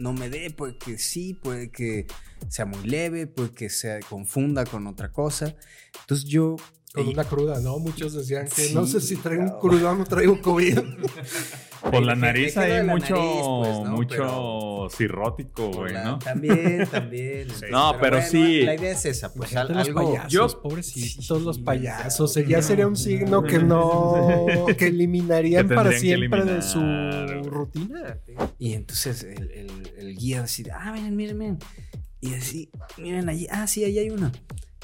no me dé, puede que sí, puede que sea muy leve, puede que se confunda con otra cosa. Entonces yo con una cruda, ¿no? Muchos decían que no sé si traigo un crudo o no traigo COVID. Por la nariz hay mucho, pues, mucho cirrótico, güey, ¿no? También, también. no, pero, sí. La idea es esa, pues algo. Los payasos, yo, pobrecitos los payasos. ya sería un signo que no. que eliminarían para siempre de su rutina. Y entonces el, el, guía decía, ah, miren, miren, miren. Y así, miren allí, ah, sí, ahí hay una.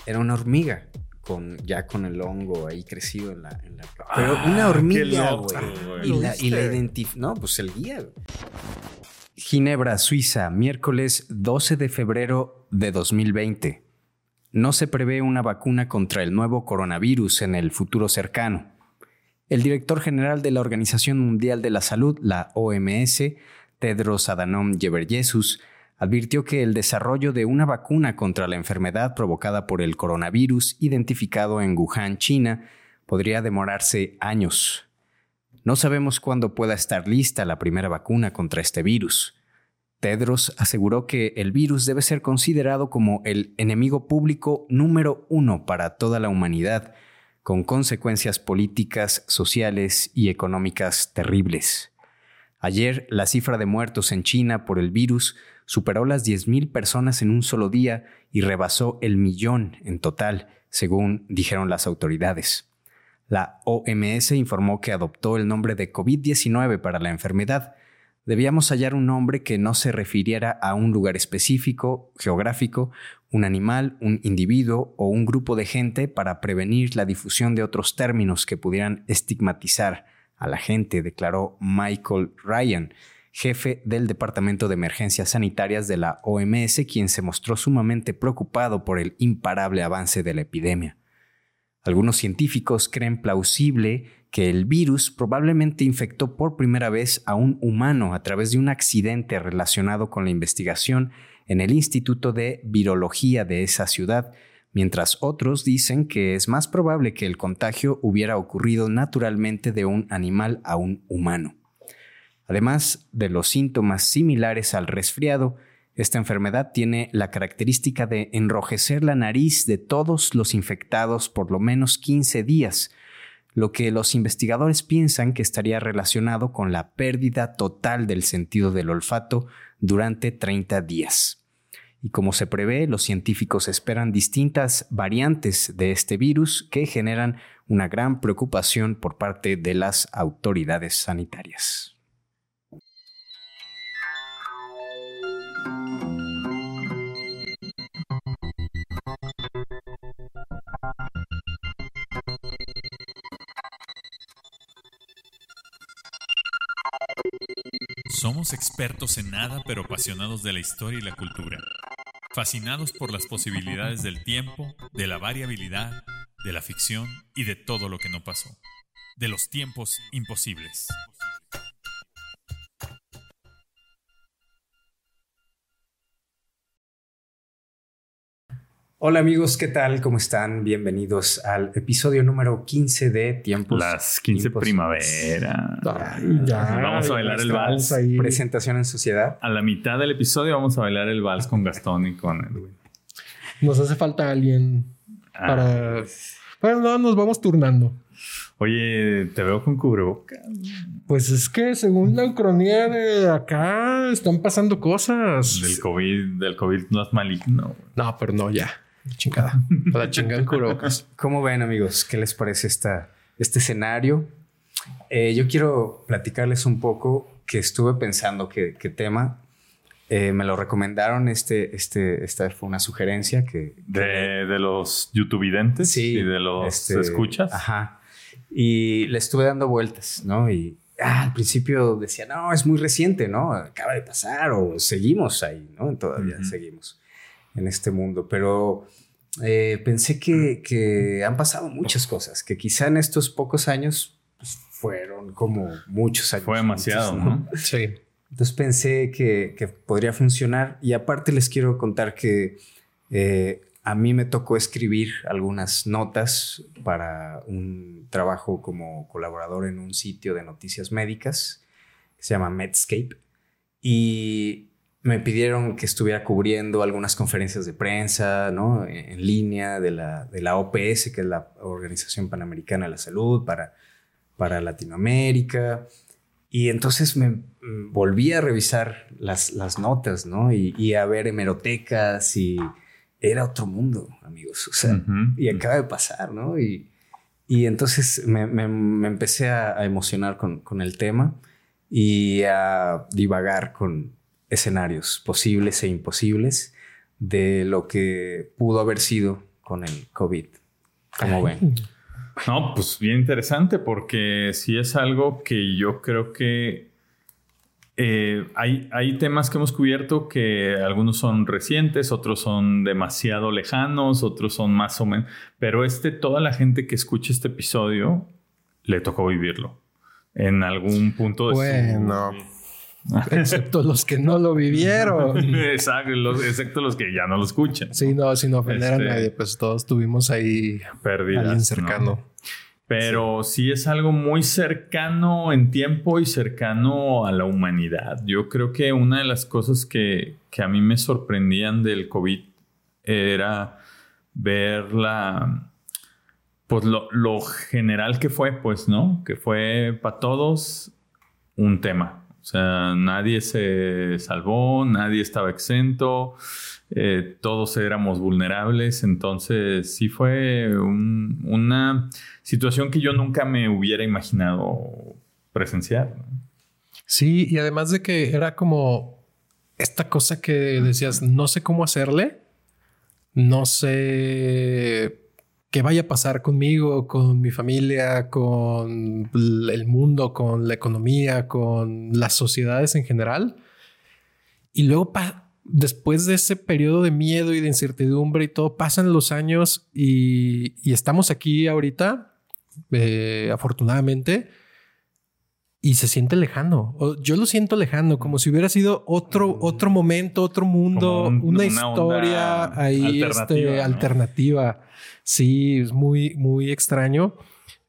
Era una hormiga con, ya con el hongo ahí crecido en la... En la pero una ah, hormiga, güey. Y la, y la No, pues el guía. Ginebra, Suiza, miércoles 12 de febrero de 2020. No se prevé una vacuna contra el nuevo coronavirus en el futuro cercano. El director general de la Organización Mundial de la Salud, la OMS, Tedros Adhanom Ghebreyesus, advirtió que el desarrollo de una vacuna contra la enfermedad provocada por el coronavirus identificado en Wuhan, China, podría demorarse años. No sabemos cuándo pueda estar lista la primera vacuna contra este virus. Tedros aseguró que el virus debe ser considerado como el enemigo público número uno para toda la humanidad, con consecuencias políticas, sociales y económicas terribles. Ayer, la cifra de muertos en China por el virus superó las 10.000 personas en un solo día y rebasó el millón en total, según dijeron las autoridades. La OMS informó que adoptó el nombre de COVID-19 para la enfermedad. Debíamos hallar un nombre que no se refiriera a un lugar específico, geográfico, un animal, un individuo o un grupo de gente para prevenir la difusión de otros términos que pudieran estigmatizar a la gente, declaró Michael Ryan, jefe del Departamento de Emergencias Sanitarias de la OMS, quien se mostró sumamente preocupado por el imparable avance de la epidemia. Algunos científicos creen plausible que el virus probablemente infectó por primera vez a un humano a través de un accidente relacionado con la investigación en el Instituto de Virología de esa ciudad, mientras otros dicen que es más probable que el contagio hubiera ocurrido naturalmente de un animal a un humano. Además de los síntomas similares al resfriado, esta enfermedad tiene la característica de enrojecer la nariz de todos los infectados por lo menos 15 días, lo que los investigadores piensan que estaría relacionado con la pérdida total del sentido del olfato durante 30 días. Y como se prevé, los científicos esperan distintas variantes de este virus que generan una gran preocupación por parte de las autoridades sanitarias. Somos expertos en nada pero apasionados de la historia y la cultura. Fascinados por las posibilidades del tiempo, de la variabilidad, de la ficción y de todo lo que no pasó. De los tiempos imposibles. Hola amigos, ¿qué tal? ¿Cómo están? Bienvenidos al episodio número 15 de Tiempos. Las 15 primavera. vamos a bailar el vals. Presentación en sociedad. A la mitad del episodio vamos a bailar el vals con Gastón y con Edwin. Nos hace falta alguien ah. para... Bueno, no, nos vamos turnando. Oye, te veo con cubrebocas. Pues es que según la ucronía de acá están pasando cosas. Del COVID, del COVID no es maligno. No, pero no, ya. Chingada. Para chingar ¿Cómo ven, amigos? ¿Qué les parece esta, este escenario? Eh, yo quiero platicarles un poco que estuve pensando qué tema. Eh, me lo recomendaron. Este, este, esta fue una sugerencia que. De, de los youtubidentes sí, y de los este, escuchas. Ajá. Y le estuve dando vueltas, ¿no? Y ah, al principio decía, no, es muy reciente, ¿no? Acaba de pasar o seguimos ahí, ¿no? Todavía seguimos en este mundo. Pero eh, pensé que, han pasado muchas cosas, que quizá en estos pocos años pues, fueron como muchos años. Fue demasiado, ¿no? Sí. Entonces pensé que, podría funcionar y aparte les quiero contar que eh, a mí me tocó escribir algunas notas para un trabajo como colaborador en un sitio de noticias médicas que se llama Medscape y me pidieron que estuviera cubriendo algunas conferencias de prensa, ¿no? En línea de la, de la OPS, que es la Organización Panamericana de la Salud, para, para Latinoamérica. Y entonces me mm, volví a revisar las, las notas, ¿no? Y, a ver hemerotecas y era otro mundo, amigos. O sea, y acaba de pasar, ¿no? Y, y entonces me, me, empecé a, a emocionar con, con el tema y a divagar con, escenarios posibles e imposibles de lo que pudo haber sido con el COVID. ¿Cómo ven? No, pues bien interesante porque sí es algo que yo creo que eh, hay, hay temas que hemos cubierto que algunos son recientes, otros son demasiado lejanos, otros son más o menos, pero este, toda la gente que escucha este episodio le tocó vivirlo en algún punto de bueno. Excepto los que no lo vivieron. Exacto, excepto los que ya no lo escuchan. Sí, no, sin ofender a este, nadie, pues todos tuvimos ahí pérdidas, alguien cercano. Pero sí. es algo muy cercano en tiempo y cercano a la humanidad. Yo creo que una de las cosas que, que a mí me sorprendían del COVID era ver la, pues lo, lo general que fue, pues, ¿no? Que fue para todos un tema o sea, nadie se salvó, nadie estaba exento, eh, todos éramos vulnerables, entonces sí fue una situación que yo nunca me hubiera imaginado presenciar. Sí, y además de que era como esta cosa que decías, no sé cómo hacerle, no sé que vaya a pasar conmigo, con mi familia, con el mundo, con la economía, con las sociedades en general. Y luego, después de ese periodo de miedo y de incertidumbre y todo, pasan los años y, estamos aquí ahorita, eh, afortunadamente, y se siente lejano. Yo lo siento lejano, como si hubiera sido otro, otro momento, otro mundo, una, historia ahí este, alternativa. Sí, es muy, muy extraño.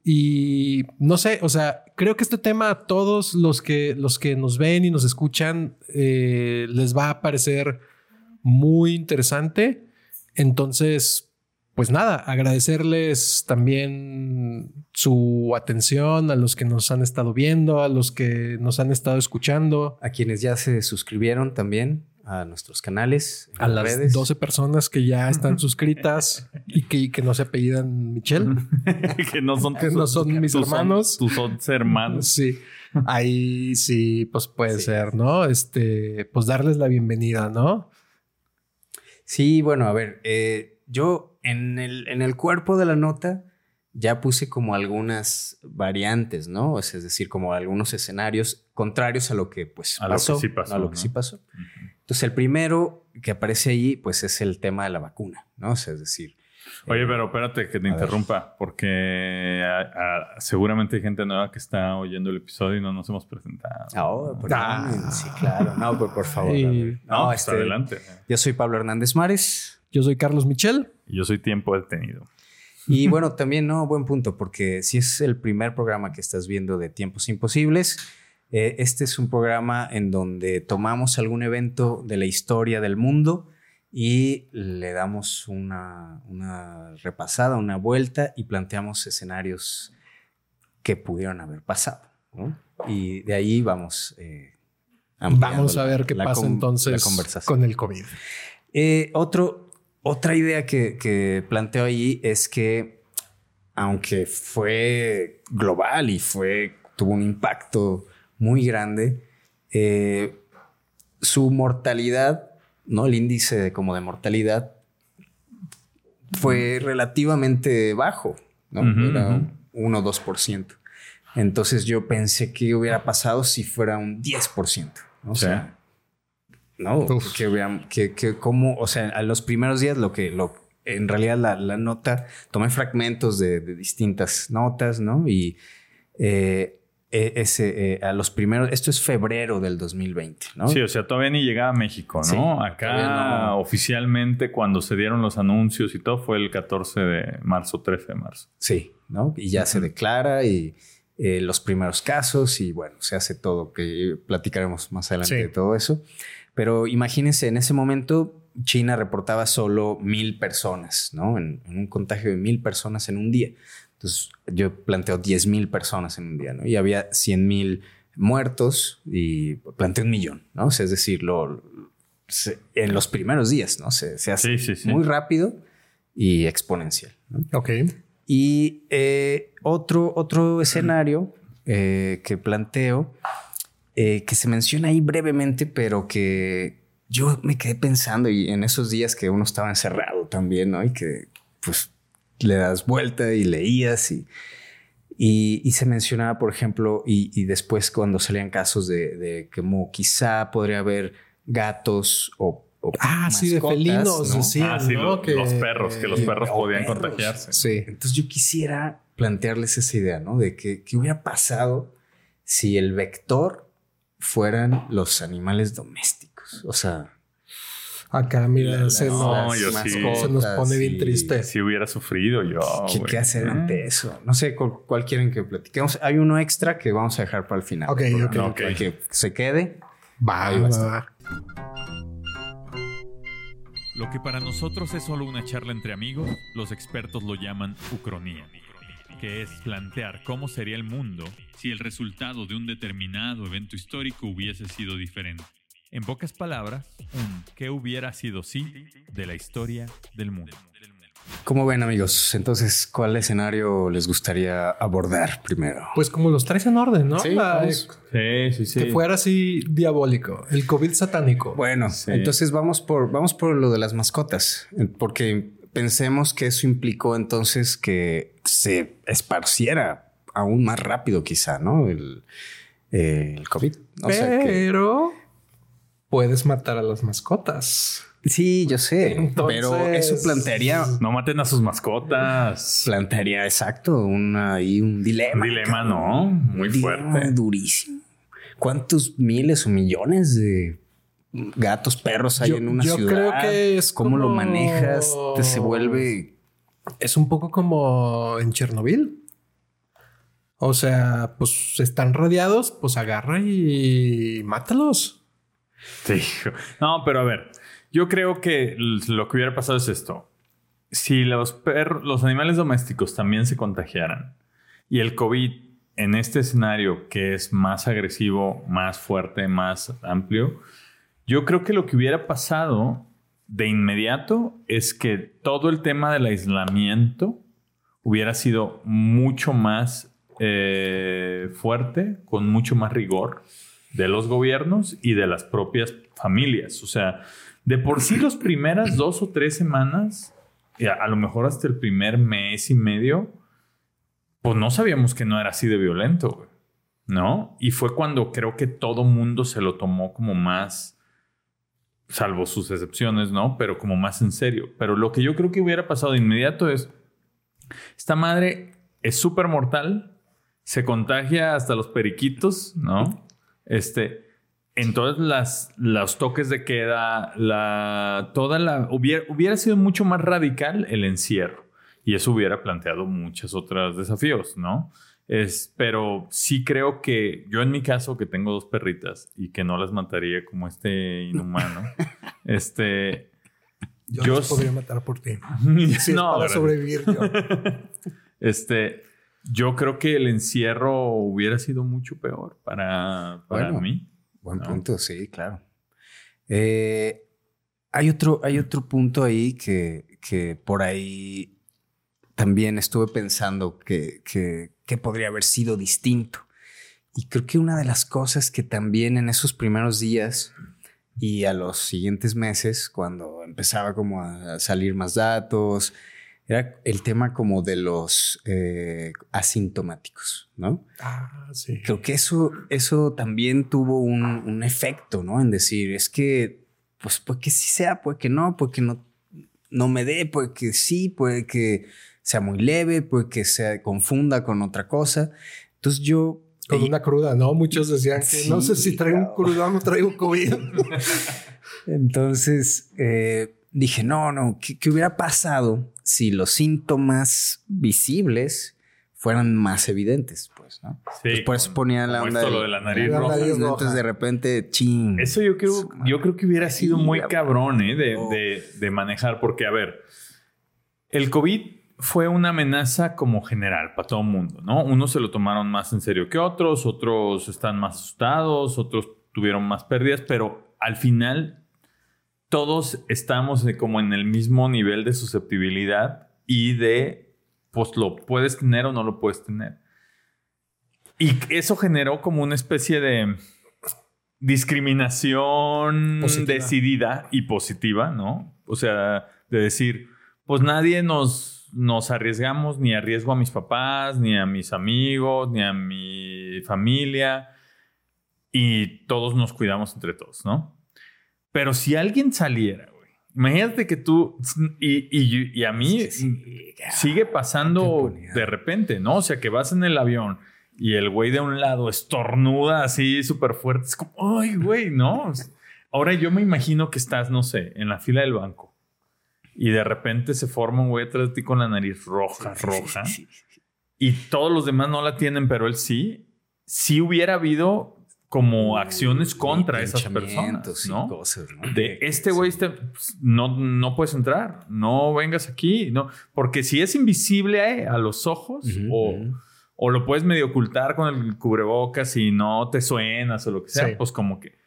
Y no sé, o sea, creo que este tema a todos los que, los que nos ven y nos escuchan eh, les va a parecer muy interesante. Entonces, pues nada, agradecerles también su atención a los que nos han estado viendo, a los que nos han estado escuchando. A quienes ya se suscribieron también a nuestros canales. A las redes. 12 personas que ya están suscritas y que, que no se apellidan Michelle. que no son, que no son mis hermanos. Tus hermanos. Sí. Ahí sí, pues puede ser, ¿no? Este, pues darles la bienvenida, ¿no? Sí, bueno, a ver, eh, yo en el, en el cuerpo de la nota ya puse como algunas variantes, ¿no? Es decir, como algunos escenarios contrarios a lo que pues a pasó, lo que sí pasó, a lo que sí pasó. Entonces, el primero que aparece allí, pues es el tema de la vacuna, ¿no? es decir... Oye, pero espérate que te interrumpa, porque seguramente hay gente nueva que está oyendo el episodio y no nos hemos presentado. Oh, sí, claro. No, por favor. No, pues, este, adelante. Yo soy Pablo Hernández Mares. Yo soy Carlos Michel. Y yo soy Tiempo Detenido. Y bueno, también, no, buen punto, porque si es el primer programa que estás viendo de Tiempos Imposibles, eh, este es un programa en donde tomamos algún evento de la historia del mundo y le damos una, repasada, una vuelta y planteamos escenarios que pudieron haber pasado. Y de ahí vamos. Eh, vamos a ver qué pasa entonces con el COVID. Eh, otro, otra idea que, que planteo ahí es que, aunque fue global y fue, tuvo un impacto muy grande. Eh, su mortalidad, ¿no? El índice como de mortalidad fue relativamente bajo, ¿no? Era 1 o 2%. Entonces yo pensé que hubiera pasado si fuera un 10%. O sea, no, que, que, como, o sea, a los primeros días lo que, lo, en realidad la, nota, tomé fragmentos de, distintas notas, ¿no? Y eh, e, ese, eh, a los primeros, esto es febrero del 2020, ¿no? Sí, o sea, todavía ni llegaba a México, ¿no? Acá oficialmente cuando se dieron los anuncios y todo fue el 14 de marzo, 13 de marzo. Sí, ¿no? Y ya se declara y eh, los primeros casos y bueno, se hace todo, que platicaremos más adelante de todo eso. Pero imagínense, en ese momento China reportaba solo mil personas, ¿no? En, en, un contagio de mil personas en un día. Entonces yo planteo 10 mil personas en un día, ¿no? Y había 100 mil muertos y planteé un millón, ¿no? O sea, es decir, lo, se, en los primeros días, ¿no? Se, se hace Sí, sí, sí. muy rápido y exponencial. ¿no? Ok. Y eh, otro, otro escenario eh, que planteo, eh, que se menciona ahí brevemente, pero que yo me quedé pensando y en esos días que uno estaba encerrado también, ¿no? Y que pues le das vuelta y leías y, y, y se mencionaba, por ejemplo, y, y después cuando salían casos de, de como quizá podría haber gatos o... o Ah, sí, de felinos, ¿no? decían, Ah, sí, ¿no? lo- Que- los perros, que los perros podían perros. contagiarse. Sí. Entonces yo quisiera plantearles esa idea, ¿no? De que, qué hubiera pasado si el vector fueran los animales domésticos. O sea, Acá, mira, las- se, No, yo sí. se nos pone bien triste. Si hubiera sufrido yo. ¿Qué, güey. qué hacer Eh. ante eso? No sé cuál, cuál quieren que platiquemos. Hay uno extra que vamos a dejar para el final. Ok, ok, programa, ok. para Que se quede. Va, Ahí va va. Lo que para nosotros es solo una charla entre amigos, los expertos lo llaman ucronía, que es plantear cómo sería el mundo si el resultado de un determinado evento histórico hubiese sido diferente. En pocas palabras, un qué hubiera sido si de la historia del mundo. ¿Cómo ven, amigos? Entonces, ¿cuál escenario les gustaría abordar primero? Pues como los traes en orden, ¿no? Sí, La-. Sí, sí, sí. Que fuera así diabólico. El COVID satánico. Bueno, Sí. entonces vamos por, vamos por lo de las mascotas, porque pensemos que eso implicó entonces que se esparciera aún más rápido, quizá, ¿no? El, eh, el COVID. O sea que- Pero puedes matar a las mascotas. sí, yo sé, Entonces- pero eso plantearía, No maten a sus mascotas. plantearía exacto una, ahí un dilema. Un dilema. ¿no? Muy Un dilema fuerte. durísimo. ¿Cuántos miles o millones de gatos, perros hay Yo- en una yo ciudad? creo que es ¿Cómo lo como- manejas? Te se vuelve Es un poco como en Chernobyl. O sea, pues están radiados, pues agarra y mátalos. Sí. No, pero a ver, yo creo que lo que hubiera pasado es esto. Si los perros, los animales domésticos también se contagiaran y el COVID en este escenario que es más agresivo, más fuerte, más amplio, yo creo que lo que hubiera pasado de inmediato es que todo el tema del aislamiento hubiera sido mucho más eh, fuerte, con mucho más rigor de los gobiernos y de las propias familias. O sea, de por sí las primeras dos o tres semanas, a, a lo mejor hasta el primer mes y medio, pues no sabíamos que no era así de violento, güey, ¿no? Y fue cuando creo que todo mundo se lo tomó como más, salvo sus excepciones, ¿no? Pero como más en serio. Pero lo que yo creo que hubiera pasado de inmediato es, esta madre es súper mortal, se contagia hasta los periquitos, ¿no? Este, entonces las, los toques de queda, la, toda la, hubiera, hubiera sido mucho más radical el encierro y eso hubiera planteado muchos otros desafíos, ¿no? Es, pero sí creo que yo en mi caso que tengo dos perritas y que no las mataría como este inhumano, este, Yo, Yo los s- podría matar por ti. Si no, para sobrevivir yo. Este, yo creo que el encierro hubiera sido mucho peor para, para Bueno. mí. Buen ¿no? punto, sí, claro. Eh, hay, otro, hay otro punto ahí que, que por ahí también estuve pensando que, que, que podría haber sido distinto. Y creo que una de las cosas que también en esos primeros días y a los siguientes meses, cuando empezaba como a salir más datos, era el tema como de los eh, asintomáticos, ¿no? Ah, sí. Creo que eso, eso también tuvo un, un efecto, ¿no? En decir, es que, pues, puede que sí sea, puede que no, puede que no, no me dé, puede que sí, puede que sea muy leve, puede que se confunda con otra cosa. Entonces yo... Con una cruda, ¿no? Muchos decían que Sí, no sé si traigo un claro. crudón o traigo COVID. Entonces eh, dije, no, no, ¿qué, qué hubiera pasado si los síntomas visibles fueran más evidentes, pues, ¿no? Sí, Pues por eso ponían la onda del- lo de la nariz La roja. nariz roja. Entonces de repente, ching. Eso yo creo, yo creo que hubiera sido muy cabrón ¿eh? de, Oh. de- de manejar, porque a ver, el COVID fue una amenaza como general para todo el mundo, ¿no? Unos se lo tomaron más en serio que otros, otros están más asustados, otros tuvieron más pérdidas, pero al final todos estamos como en el mismo nivel de susceptibilidad y de, pues lo puedes tener o no lo puedes tener. Y eso generó como una especie de discriminación Positiva. decidida y positiva, ¿no? O sea, de decir, pues nadie nos, nos arriesgamos, ni arriesgo a mis papás, ni a mis amigos, ni a mi familia, y todos nos cuidamos entre todos, ¿no? Pero si alguien saliera, güey, imagínate que tú, y, y- y a mí sí, sigue pasando de repente, ¿no? O sea, que vas en el avión y el güey de un lado estornuda así súper fuerte. Es como, ay, güey, ¿no? Ahora yo me imagino que estás, no sé, en la fila del banco y de repente se forma un güey atrás de ti con la nariz roja, Sí, roja sí, sí, sí. y todos los demás no la tienen, pero él sí. Sí hubiera habido como acciones contra esas personas, ¿no? cosas, ¿no? de este güey este, pues, no, no puedes entrar, no vengas aquí, no, porque si es invisible eh, a los ojos o, o lo puedes medio ocultar con el cubrebocas y no te suenas o lo que sea, Sí. pues como que,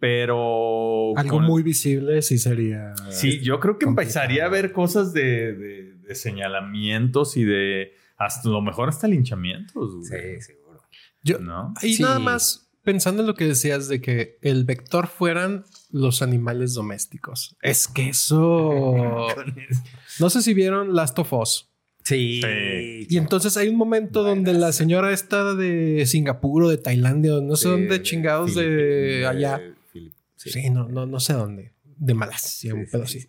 pero Algo con- muy visible sí sería. sí, yo creo que complicado. empezaría a haber cosas de, de- de señalamientos y de hasta lo mejor hasta linchamientos, güey, Sí, seguro. Yo, ¿no? y Sí. nada más pensando en lo que decías de que el vector fueran los animales domésticos. Es que eso. No sé si vieron Last of Us. Sí. Sí. Y entonces hay un momento donde la señora esta de Singapur o de Tailandia, o no sé Sí, dónde chingados de allá. Sí, Sí. no, no, no sé dónde. De Malasia, un Sí, sí.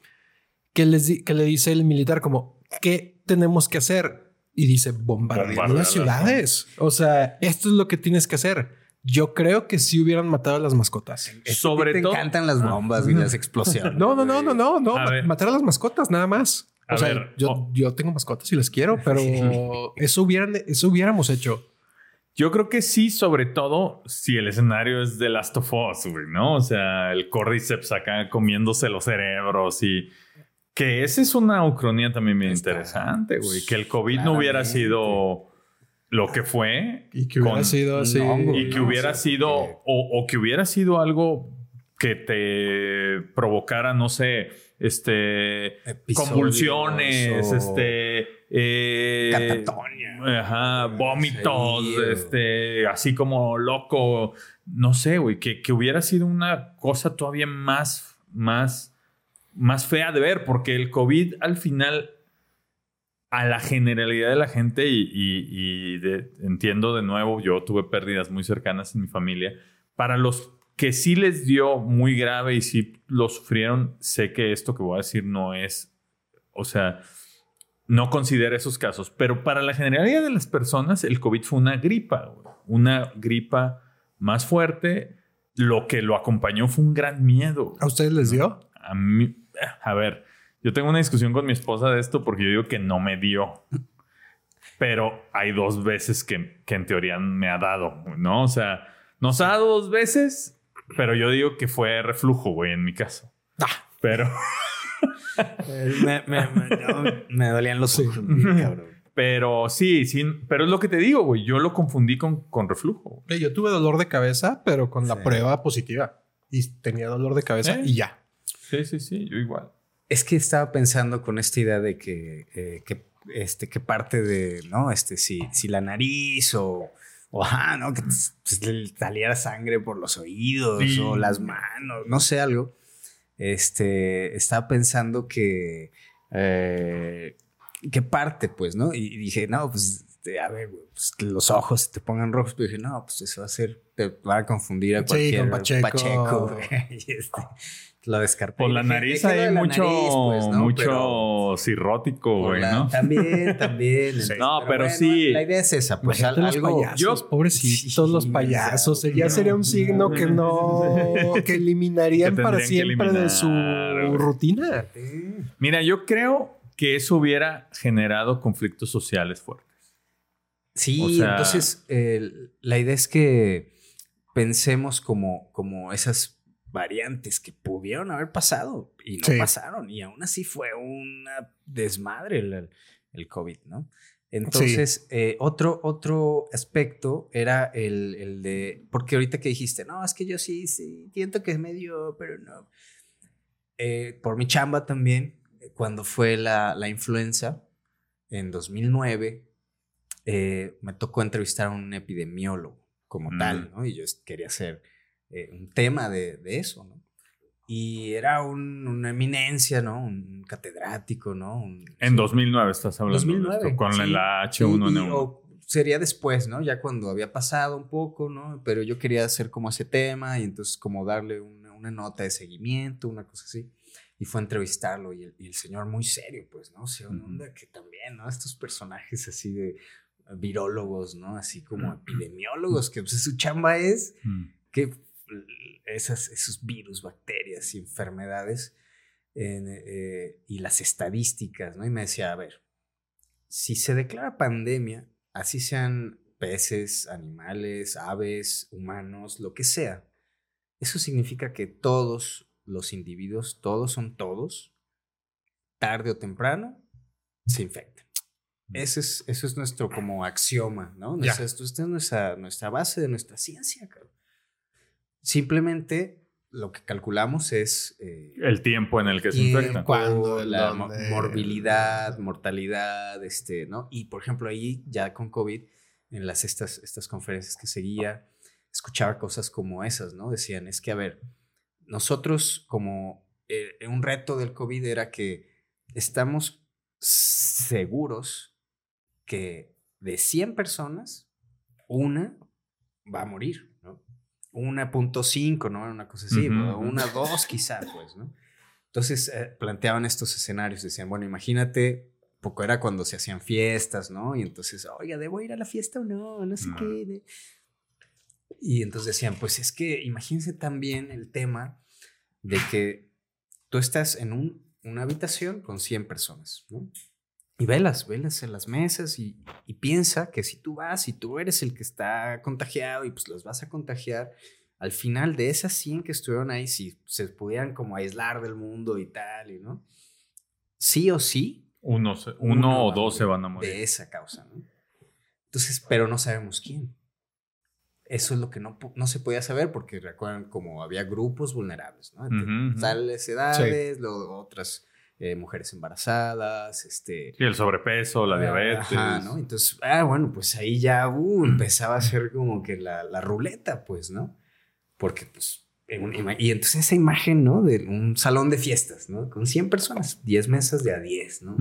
Que, les di- que le dice el militar como, ¿qué tenemos que hacer? Y dice, bombardear las ciudades. O sea, esto es lo que tienes que hacer. Yo creo que si hubieran matado a las mascotas. Sobre te todo... encantan las bombas y las explosiones. No, no, no, no, no, no. A. Matar a las mascotas, nada más. O A sea, ver, yo, oh. yo tengo mascotas y las quiero, pero eso hubieran, eso hubiéramos hecho. Yo creo que sí, sobre todo si el escenario es de Last of Us, güey, ¿no? O sea, el Cordyceps acá comiéndose los cerebros y que esa es una ucronía también bien Está- interesante, güey. Que el COVID no hubiera sido lo que fue Y que hubiera Con sido así. y que No, hubiera o sea, sido o, o que hubiera sido algo que te provocara, no sé, este Episodios convulsiones, o este eh, Catatonia. Ajá, vómitos, Sí, este, así como loco. No sé, güey, que, que hubiera sido una cosa todavía más, más, más fea de ver, porque el COVID al final, a la generalidad de la gente, y, y- y de- entiendo de nuevo, yo tuve pérdidas muy cercanas en mi familia, para los que sí les dio muy grave y sí lo sufrieron, sé que esto que voy a decir no es, o sea, no considera esos casos, pero para la generalidad de las personas el COVID fue una gripa, una gripa más fuerte. Lo que lo acompañó fue un gran miedo. ¿A ustedes les dio? A mí, a ver, yo tengo una discusión con mi esposa de esto porque yo digo que no me dio. Pero hay dos veces que, que en teoría me ha dado, ¿no? O sea, nos ha dado dos veces, pero yo digo que fue reflujo, güey, en mi caso. Ah. Pero, Eh, Me, me- me- me dolían los ojos, cabrón. pero sí, sí, pero es lo que te digo, güey. Yo lo confundí con, con reflujo. Yo tuve dolor de cabeza, pero con la Sí. prueba positiva. Y tenía dolor de cabeza ¿Eh? y ya. Sí, sí, sí, yo igual. Es que estaba pensando con esta idea de que, eh, que, este, que parte de, ¿no? Este, si, si la nariz o, o ajá, ¿no? Que pues, saliera sangre por los oídos Sí. o las manos, no sé, algo. Este, estaba pensando que, eh, que parte, pues, ¿no? Y dije, no, pues, este, a ver, pues, que los ojos te pongan rojos, pero dije, no, pues eso va a ser, te va a confundir a Sí, cualquier con Pacheco. güey. Y este, lo descarté. Por la nariz hay la mucho, nariz, pues, ¿no? mucho Pero cirrótico, güey, la- ¿no? También, también. entonces, No, pero sí. La idea es esa, pues al- los algo. payasos, yo- pobrecitos los Sí, payasos. exacto. Ya sería un signo que no, que eliminarían Que para siempre de su rutina. Mira, yo creo que eso hubiera generado conflictos sociales fuertes. Sí, entonces la idea es que pensemos como, como esas variantes que pudieron haber pasado y no pasaron y aún así fue una desmadre el, el COVID, ¿no? Entonces, eh, otro, otro aspecto era el, el, de, porque ahorita que dijiste, no, es que yo sí, sí, siento que es medio, pero no. Eh, por mi chamba también, cuando fue la, la influenza en 2009, eh, me tocó entrevistar a un epidemiólogo como tal, mm. ¿no? Y yo quería hacer un tema de, de eso, ¿no? y era un, una eminencia, ¿no? Un catedrático, ¿no? en 2009 estás hablando. 2009. con la H1N1. sería después, ¿no? Ya cuando había pasado un poco, ¿no? Pero yo quería hacer como ese tema y entonces como darle una, una nota de seguimiento, una cosa así. Y fue a entrevistarlo y el, señor muy serio, pues, ¿no? O sea, una onda que también, ¿no? Estos personajes así de virólogos, ¿no? Así como epidemiólogos, que pues, su chamba es que esas, esos virus, bacterias y enfermedades eh, y las estadísticas, ¿no? Y me decía, a ver, si se declara pandemia, así sean peces, animales, aves, humanos, lo que sea, eso significa que todos los individuos, todos son todos, tarde o temprano, se infectan. Mm. Ese es, eso es nuestro como axioma, ¿no? Esta es nuestra, nuestra base de nuestra ciencia, cabrón. Simplemente lo que calculamos es... Eh, el tiempo en el que se infectan. Cuando la morbilidad, mortalidad, este, ¿no? Y por ejemplo ahí ya con COVID, en las, estas, estas conferencias que seguía, escuchaba cosas como esas, ¿no? Decían, es que a ver, nosotros como eh, un reto del COVID era que estamos seguros que de 100 personas, una va a morir. 1.5, ¿no? Una cosa así, una 2 quizá, pues, ¿no? Entonces eh, planteaban estos escenarios, decían, bueno, imagínate, poco era cuando se hacían fiestas, ¿no? Y entonces, oiga, ¿debo ir a la fiesta o no? No sé qué. Y entonces decían, pues es que imagínense también el tema de que tú estás en un, una habitación con 100 personas, ¿no? Y velas, velas en las mesas y, piensa que si tú vas y tú eres el que está contagiado y pues los vas a contagiar, al final de esas 100 que estuvieron ahí, si se pudieran como aislar del mundo y tal, y ¿no? Sí o sí. Uno, uno, o dos se van a morir. De esa causa, ¿no? Entonces, pero no sabemos quién. Eso es lo que no, no se podía saber porque recuerdan como había grupos vulnerables, ¿no? Tales edades, otras eh, mujeres embarazadas, este... Sí, el sobrepeso, la ah, diabetes. Ajá, ¿no? Entonces, ah, bueno, pues ahí ya uh, empezaba a ser como que la, la ruleta, pues, ¿no? Porque, pues, y entonces esa imagen, ¿no? De un salón de fiestas, ¿no? Con 100 personas, 10 mesas de a 10, ¿no?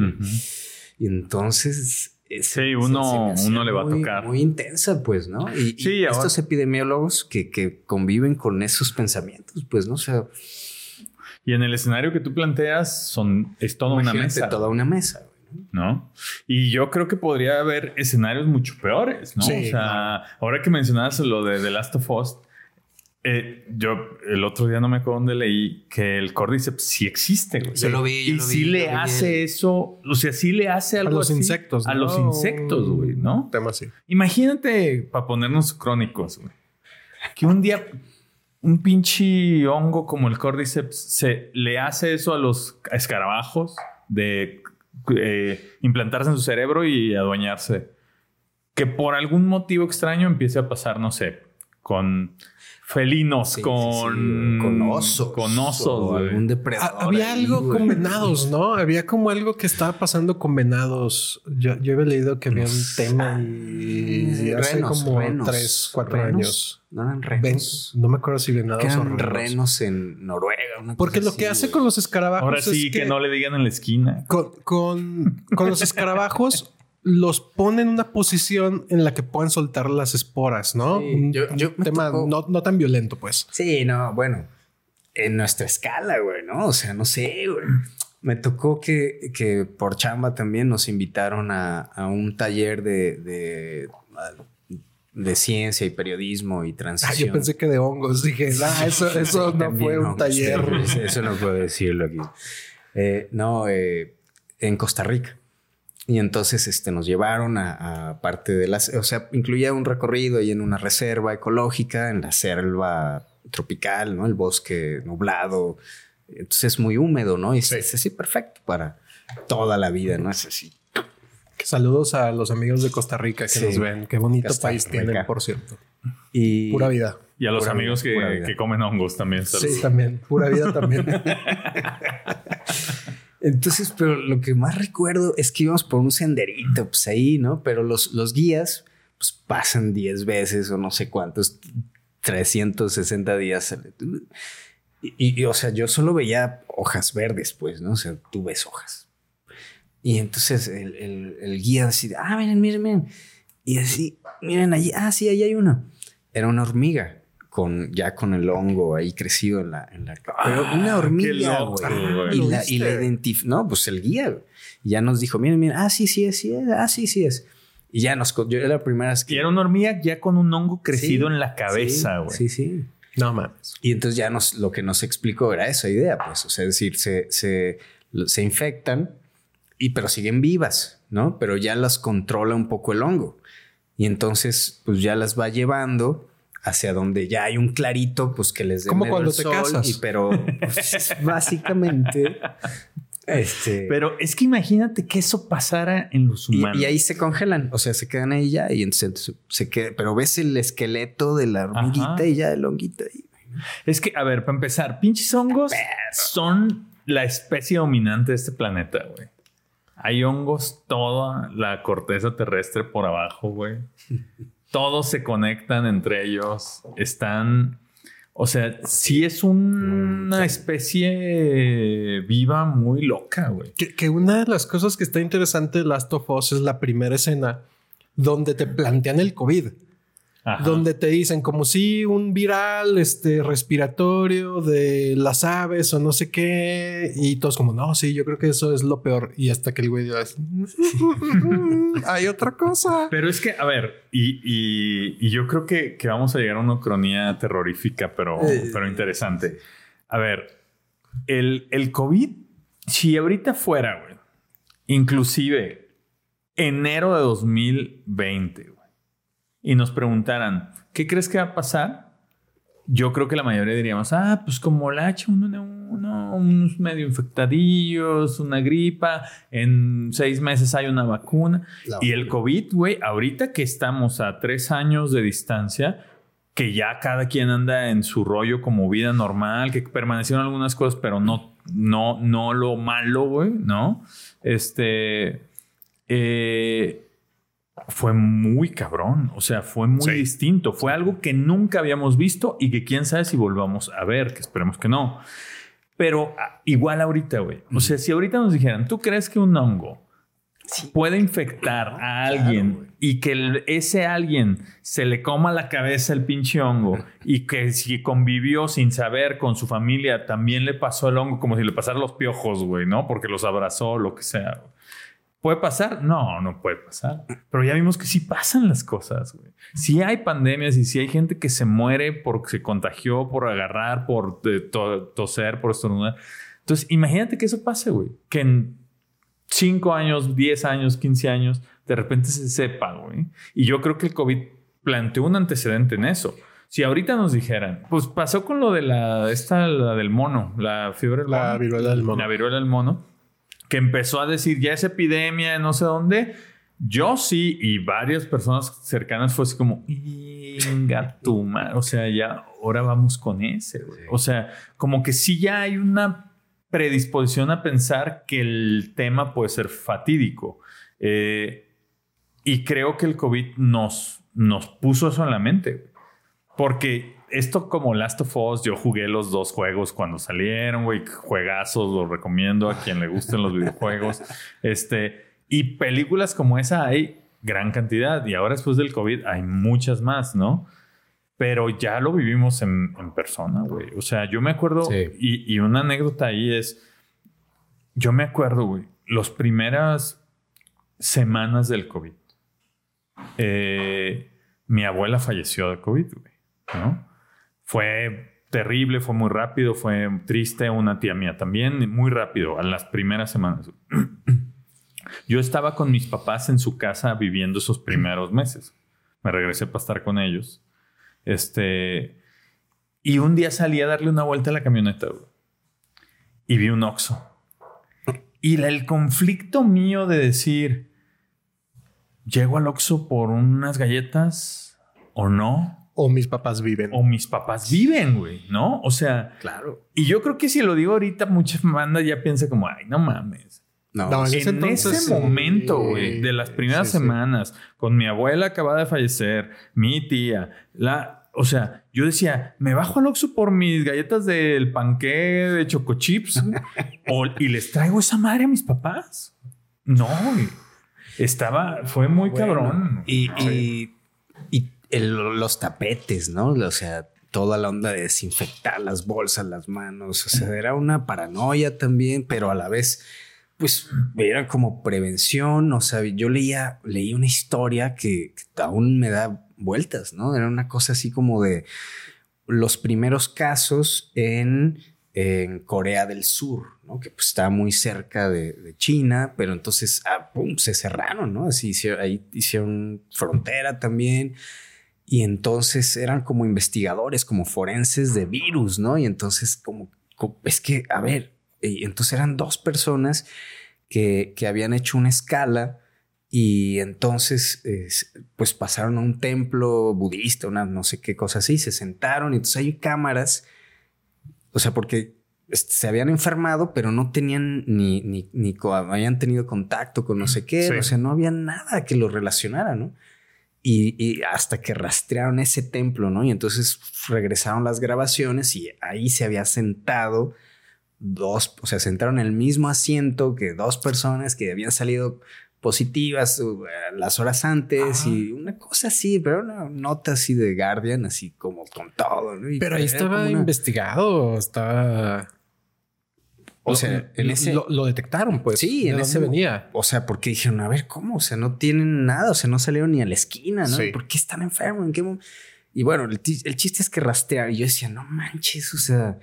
Y entonces... sí, uno, uno le va a tocar. Muy intensa, pues, ¿no? Y, sí, estos epidemiólogos que, que conviven con esos pensamientos, pues, ¿no? O sea... Y en el escenario que tú planteas son, es toda una mesa. Toda una mesa. ¿no? Y yo creo que podría haber escenarios mucho peores, ¿no? o sea, ahora que mencionabas lo de The Last of Us, eh, yo el otro día no me acuerdo dónde leí que el Cordyceps sí existe. Yo lo vi. y sí le hace eso, o sea, sí le hace algo a los insectos. A los insectos, güey, ¿no? Tema así. Imagínate, para ponernos crónicos, güey, que un día un pinche hongo como el Cordyceps se le hace eso a los escarabajos de eh, implantarse en su cerebro y adueñarse. Que por algún motivo extraño empiece a pasar, no sé, con felinos, con, con osos. Con osos. algún depredador. Había algo con venados, ¿no? Había como algo que estaba pasando con venados. Yo, yo había leído que había un tema y, hace como tres, cuatro años. No eran renos. no me acuerdo si venados o renos. renos en Noruega. Porque lo que hace con los escarabajos. Ahora sí que, no le digan en la esquina. Con, con, con los escarabajos los pone en una posición en la que puedan soltar las esporas, ¿no? yo, un tema no, tan violento, pues. Sí, no, bueno, en nuestra escala, güey, ¿no? O sea, no sé, güey. Me tocó que, que por chamba también nos invitaron a, a un taller de, de, de, ciencia y periodismo y transición. Ah, yo pensé que de hongos. Dije, ah, eso, eso no fue un taller. Eso no puedo decirlo aquí. Eh, no, eh, en Costa Rica. Y entonces este, nos llevaron a, parte de las, o sea, incluía un recorrido ahí en una reserva ecológica, en la selva tropical, ¿no? El bosque nublado. Entonces es muy húmedo, ¿no? Y es, así perfecto para toda la vida, ¿no? Es así. Saludos a los amigos de Costa Rica que nos ven. Qué bonito país tienen, por cierto. Y pura vida. Y a los amigos que, que, comen hongos también. Sí, también. Pura vida también. Entonces, pero lo que más recuerdo es que íbamos por un senderito, pues ahí, ¿no? Pero los, los guías, pues pasan 10 veces o no sé cuántos, 360 días. Y, o sea, yo solo veía hojas verdes, pues, ¿no? O sea, tú ves hojas. Y entonces el, el, guía decía, ah, miren, miren, miren. Y así, miren allí, ah, sí, ahí hay una. Era una hormiga con ya con el hongo ahí crecido en la, en la pero ah, una hormiga güey. y la, y la identificó no pues el guía ya nos dijo miren miren ah sí sí es sí es ah sí sí es y ya nos yo era la primera vez que y era una hormiga ya con un hongo crecido en la cabeza güey. sí, sí. No mames. Y entonces ya nos lo que nos explicó era esa idea pues o sea es decir se se se infectan y pero siguen vivas no pero ya las controla un poco el hongo. Y entonces pues ya las va llevando hacia donde ya hay un clarito, pues que les dé Como cuando te casas. Y, pero pues, básicamente. Este... Pero es que imagínate que eso pasara en los humanos. Y, ahí se congelan, o sea, se quedan ahí ya y entonces se queda, pero ves el esqueleto de la hormiguita y ya el honguito ahí. Es que, a ver, para empezar, pinches hongos son la especie dominante de este planeta, güey. Hay hongos toda la corteza terrestre por abajo, güey todos se conectan entre ellos, están, o sea, sí es una especie viva muy loca, güey. Que, una de las cosas que está interesante de Last of Us es la primera escena donde te plantean el COVID donde te dicen como si un viral este, respiratorio de las aves o no sé qué, y todos como, no, sí, yo creo que eso es lo peor. Y hasta que el güey dice, hay otra cosa. Pero es que, a ver, y, yo creo que, vamos a llegar a una cronía terrorífica, pero, eh. pero interesante. A ver, el, el COVID, si ahorita fuera, güey, inclusive enero de 2020, y nos preguntaran, ¿qué crees que va a pasar? Yo creo que la mayoría diríamos, ah, pues como la H1N1, unos medio infectadillos, una gripa, en seis meses hay una vacuna. y el COVID, güey, ahorita que estamos a tres años de distancia, que ya cada quien anda en su rollo como vida normal, que permanecieron algunas cosas, pero no, no, no lo malo, güey, ¿no? Este, eh, fue muy cabrón, o sea, fue muy distinto, fue algo que nunca habíamos visto y que quién sabe si volvamos a ver, que esperemos que no. Pero ah, igual ahorita, güey. O sea, si ahorita nos dijeran, ¿tú crees que un hongo puede infectar a alguien y que ese alguien se le coma la cabeza el pinche hongo y que si convivió sin saber con su familia también le pasó el hongo como si le pasara los piojos, güey, ¿no? Porque los abrazó, lo que sea. ¿Puede pasar? No, no puede pasar. Pero ya vimos que sí pasan las cosas, güey. Sí hay pandemias y sí hay gente que se muere porque se contagió, por agarrar, por eh, toser, por estornudar. Entonces, imagínate que eso pase, güey. Que en 5 años, 10 años, 15 años, de repente se sepa, güey. Y yo creo que el COVID planteó un antecedente en eso. Si ahorita nos dijeran, pues pasó con lo de la, esta, la del mono, la fiebre la viruela del mono. La viruela del mono que empezó a decir ya es epidemia, no sé dónde. Yo sí, y varias personas cercanas fue así como, venga tu O sea, ya ahora vamos con ese. O sea, como que sí ya hay una predisposición a pensar que el tema puede ser fatídico. Eh, y creo que el COVID nos, nos puso eso en la mente. Porque esto como Last of Us, yo jugué los dos juegos cuando salieron, güey, juegazos, los recomiendo a quien le gusten los videojuegos. Este, y películas como esa hay gran cantidad y ahora después del COVID hay muchas más, ¿no? Pero ya lo vivimos en, persona, güey. O sea, yo me acuerdo, y, una anécdota ahí es, yo me acuerdo, güey, las primeras semanas del COVID. Eh, mi abuela falleció de COVID, güey, ¿no? Fue terrible, fue muy rápido, fue triste. Una tía mía también, muy rápido, a las primeras semanas. Yo estaba con mis papás en su casa viviendo esos primeros meses. Me regresé para estar con ellos. Este. Y un día salí a darle una vuelta a la camioneta, Y vi un Oxxo. Y el conflicto mío de decir, ¿llego al Oxxo por unas galletas o no? O mis papás viven. O mis papás viven, güey, ¿no? O sea, claro. Y yo creo que si lo digo ahorita, muchas bandas ya piensan como, ay, no mames. No, en ese, momento, güey, de las primeras semanas, con mi abuela acabada de fallecer, mi tía, la, o sea, yo decía, me bajo al Oxxo por mis galletas del panqué de choco chips y les traigo esa madre a mis papás. No, güey. Estaba, fue muy cabrón. Y, y, los tapetes, ¿no? O sea, toda la onda de desinfectar las bolsas, las manos. O sea, era una paranoia también, pero a la vez pues era como prevención, o sea, yo leía, leí una historia que, aún me da vueltas, ¿no? Era una cosa así como de los primeros casos en, Corea del Sur, ¿no? Que pues estaba muy cerca de, China, pero entonces, ah, pum, se cerraron, ¿no? Así hicieron, ahí hicieron frontera también. Y entonces eran como investigadores, como forenses de virus, ¿no? Y entonces como es que, a ver, y entonces eran dos personas que, habían hecho una escala y entonces pues pasaron a un templo budista, una no sé qué cosa así, se sentaron y entonces hay cámaras, o sea, porque se habían enfermado, pero no tenían ni, ni, ni habían tenido contacto con no sé qué, o sea, no había nada que lo relacionara, ¿no? Y, y, hasta que rastrearon ese templo, ¿no? Y entonces regresaron las grabaciones y ahí se había sentado dos, o sea, sentaron en el mismo asiento que dos personas que habían salido positivas uh, las horas antes y una cosa así, pero una nota así de Guardian, así como con todo. pero ahí estaba investigado, estaba... O sea, en ese... Lo, detectaron, pues. Sí, en ese venía. O sea, porque dijeron, a ver, ¿cómo? O sea, no tienen nada, o sea, no salieron ni a la esquina, ¿no? ¿Por qué están enfermos? ¿En qué Y bueno, el, el chiste es que rastrear. Y yo decía, no manches, o sea,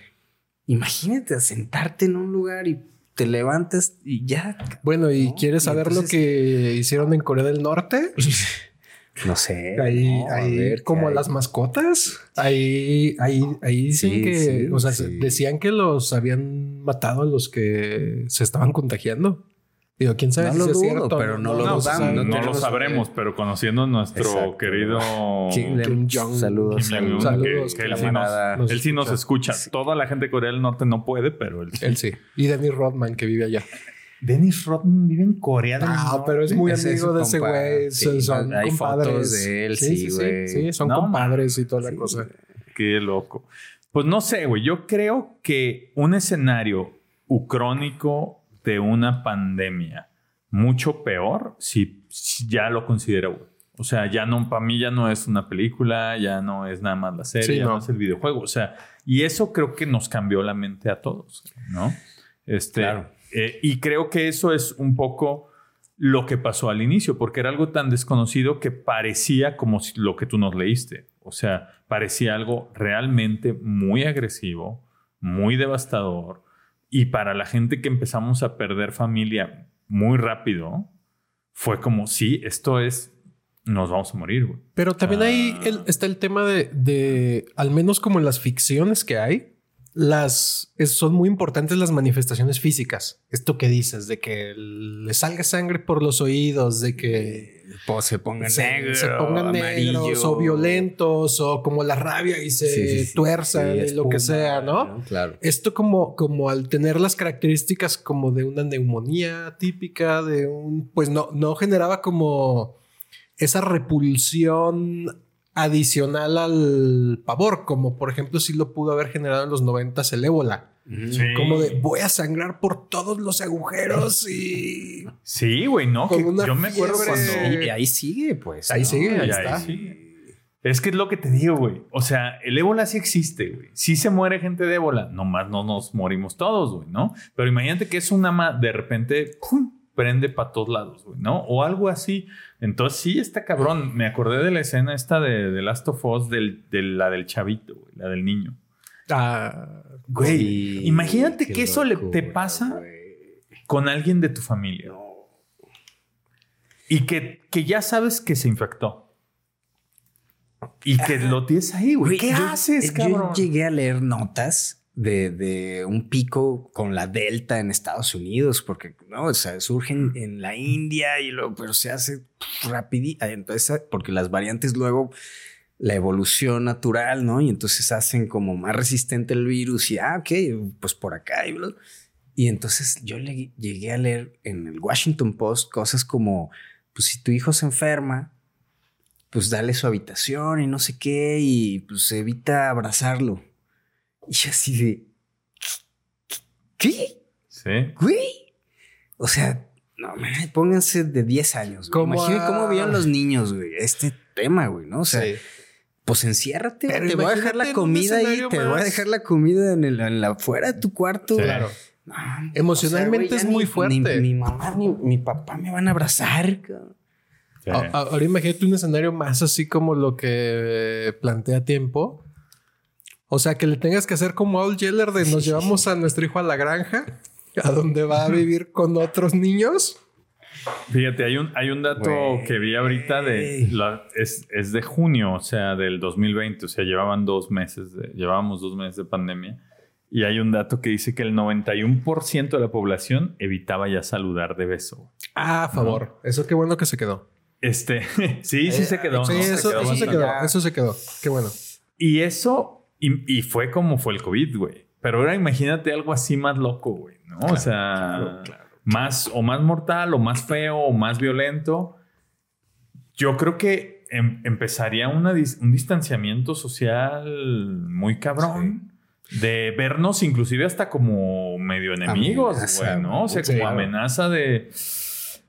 Imagínate sentarte en un lugar y te levantas y ya. Bueno, ¿y quieres saber lo que hicieron en Corea del Norte? No sé. Ahí, ahí como las mascotas. Ahí, ahí, ahí dicen que, o sea, decían que los habían matado a los que se estaban contagiando. Digo, quién sabe no si lo es cierto, pero no, lo dudamos. No, lo sabremos, pero conociendo nuestro querido Kim, Jong. Saludos. saludos. Que, él, sí nos, él sí nos escucha. Toda la gente de Corea del Norte no puede, pero él sí. Él sí. Y Dennis Rodman, que vive allá. Dennis Rodman vive en Corea del Norte. Ah, pero es muy amigo de ese güey. son hay compadres. de él, sí, güey. Sí, son compadres y toda la cosa. Qué loco. Pues no sé, güey. Yo creo que un escenario ucrónico de una pandemia mucho peor si, ya lo considero. O sea, ya no, para mí ya no es una película, ya no es nada más la serie, ya no. es el videojuego. O sea, y eso creo que nos cambió la mente a todos, ¿no? Este, claro. Eh, y creo que eso es un poco lo que pasó al inicio, porque era algo tan desconocido que parecía como lo que tú nos leíste. O sea, parecía algo realmente muy agresivo, muy devastador, y para la gente que empezamos a perder familia muy rápido, fue como, sí, esto es, nos vamos a morir. Güey. Pero también ahí ah. está el tema de, de, al menos como en las ficciones que hay, las son muy importantes las manifestaciones físicas. Esto que dices de que le salga sangre por los oídos, de que se pongan negros, se pongan negros o violentos o como la rabia y se tuerza y lo que sea, ¿no? Claro. Esto como como al tener las características como de una neumonía típica de un pues no no generaba como esa repulsión adicional al pavor, como por ejemplo si lo pudo haber generado en los 90 el ébola. Como de voy a sangrar por todos los agujeros y. Sí, güey, no. yo me acuerdo cuando. Y ahí sigue, pues. Ahí sigue, ahí, está. Es que es lo que te digo, güey. O sea, el ébola sí existe, güey. Sí se muere gente de ébola. Nomás no nos morimos todos, güey, ¿no? Pero imagínate que es una de repente prende para todos lados, güey, ¿no? O algo así. Entonces sí está cabrón. Me acordé de la escena esta de, de Last of Us, del, de la del chavito, güey, la del niño. Ah, güey. imagínate que eso le, te pasa con alguien de tu familia. y que, que ya sabes que se infectó. Y que lo tienes ahí, güey. ¿Qué haces, cabrón? Yo llegué a leer notas de, de, un pico con la Delta en Estados Unidos, porque no, o sea, surgen en la India y luego, pero se hace rapidito. Entonces, porque las variantes luego la evolución natural, ¿no? Y entonces hacen como más resistente el virus y, ah, ok, pues por acá. Y, y entonces yo le, llegué a leer en el Washington Post cosas como, pues si tu hijo se enferma, pues dale su habitación y no sé qué, y pues evita abrazarlo. Y así de, ¿qué? Sí. Güey. O sea, no, pónganse de 10 años. Imagínate cómo veían los niños, güey, este tema, güey, ¿no? O sea, pues enciérrate. te voy a dejar la comida ahí, te voy a dejar la comida en, el, en la fuera de tu cuarto. Claro. Emocionalmente es muy fuerte. Ni, mi mamá ni mi papá me van a abrazar. Ahora imagínate un escenario más así como lo que plantea tiempo. O sea, que le tengas que hacer como Old Yeller de nos llevamos a nuestro hijo a la granja, a donde va a vivir con otros niños. Fíjate, hay un, hay un dato que vi ahorita de es, es, de junio, o sea, del 2020, o sea, llevaban dos meses, de, llevábamos dos meses de pandemia. Y hay un dato que dice que el 91% de la población evitaba ya saludar de beso. Ah, a favor. Eso qué bueno que se quedó. Este, sí, sí se quedó. Sí, eso, se quedó, eso se quedó. Qué bueno. Y eso, y, fue como fue el COVID, güey. Pero ahora imagínate algo así más loco, güey, ¿no? o sea, más o más mortal o más feo o más violento. Yo creo que em, empezaría una, un distanciamiento social muy cabrón. De vernos inclusive hasta como medio enemigos, güey, ¿no? O sea, como amenaza de...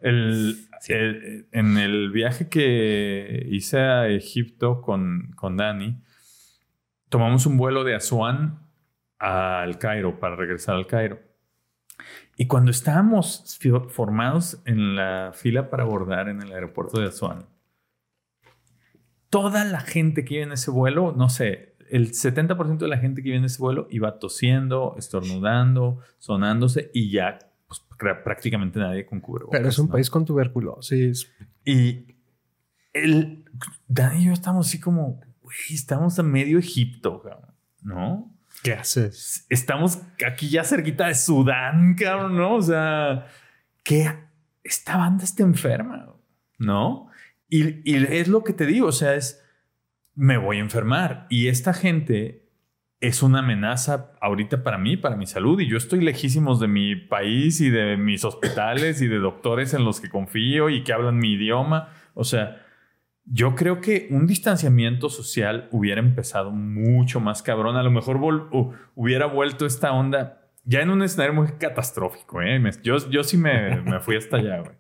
El, en el viaje que hice a Egipto con, con Dani, tomamos un vuelo de Asuán al Cairo para regresar al Cairo. Y cuando estábamos formados en la fila para abordar en el aeropuerto de Asuán, toda la gente que iba en ese vuelo, no sé, el 70% de la gente que iba en ese vuelo iba tosiendo, estornudando, sonándose y ya pues, prácticamente nadie con cubrebocas. Pero es un país con tuberculosis. Y el, Dani y yo estamos así como, güey, estamos a medio Egipto, ¿no? ¿Qué haces? Estamos aquí ya cerquita de Sudán, cabrón, ¿no? O sea, que esta banda está enferma, ¿no? Y, y es lo que te digo, o sea, es, me voy a enfermar. Y esta gente es una amenaza ahorita para mí, para mi salud, y yo estoy lejísimos de mi país y de mis hospitales y de doctores en los que confío y que hablan mi idioma. O sea, yo creo que un distanciamiento social hubiera empezado mucho más cabrón. A lo mejor hubiera vuelto esta onda ya en un escenario muy catastrófico. ¿eh? yo, yo sí me, me fui hasta allá, güey.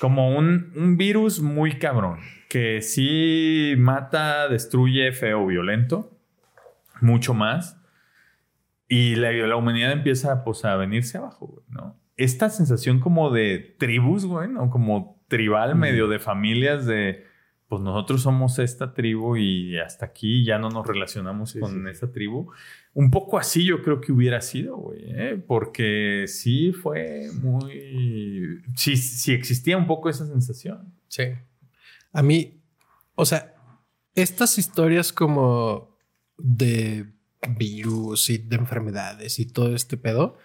Como un, un virus muy cabrón que sí mata, destruye, feo, violento mucho más. Y la, la humanidad empieza pues, a venirse abajo, ¿no? Esta sensación como de tribus, güey, ¿no? Como tribal, medio de familias de, pues nosotros somos esta tribu y hasta aquí ya no nos relacionamos con esta tribu. Un poco así yo creo que hubiera sido, güey, ¿eh? porque sí fue muy... Sí, sí existía un poco esa sensación. Sí. A mí, o sea, estas historias como de virus y de enfermedades y todo este pedo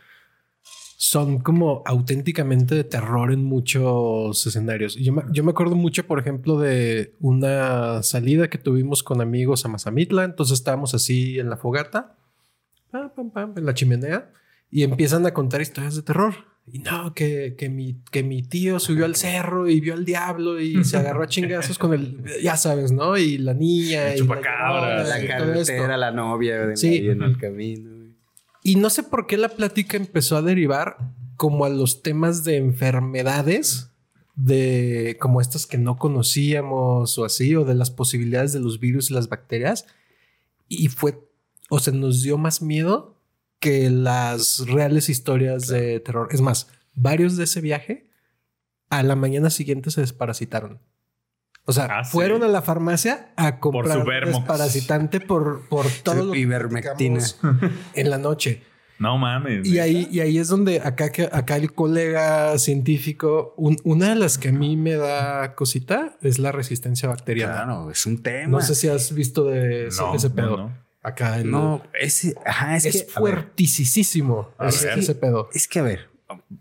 son como auténticamente de terror en muchos escenarios. Yo me, yo me acuerdo mucho, por ejemplo, de una salida que tuvimos con amigos a Mazamitla. Entonces estábamos así en la fogata, en la chimenea, y empiezan a contar historias de terror. Y no, que, que, mi, que mi tío subió al cerro y vio al diablo y se agarró a chingazos con el, ya sabes, ¿no? Y la niña. y la, la carretera, la novia de sí. en el camino. Y no sé por qué la plática empezó a derivar como a los temas de enfermedades, de como estas que no conocíamos o así, o de las posibilidades de los virus y las bacterias. Y fue, o se nos dio más miedo que las reales historias de terror. Es más, varios de ese viaje a la mañana siguiente se desparasitaron. O sea, ah, fueron a la farmacia a comprar por desparasitante por, por todo lo que en la noche. No mames. Y ahí, y ahí es donde acá, acá el colega científico, una de las que a mí me da cosita es la resistencia bacteriana. Claro, es un tema. No sé si has visto de ese, pedo. Acá no, ese, ajá, es, es fuertisísimo ese, pedo. Es que a ver,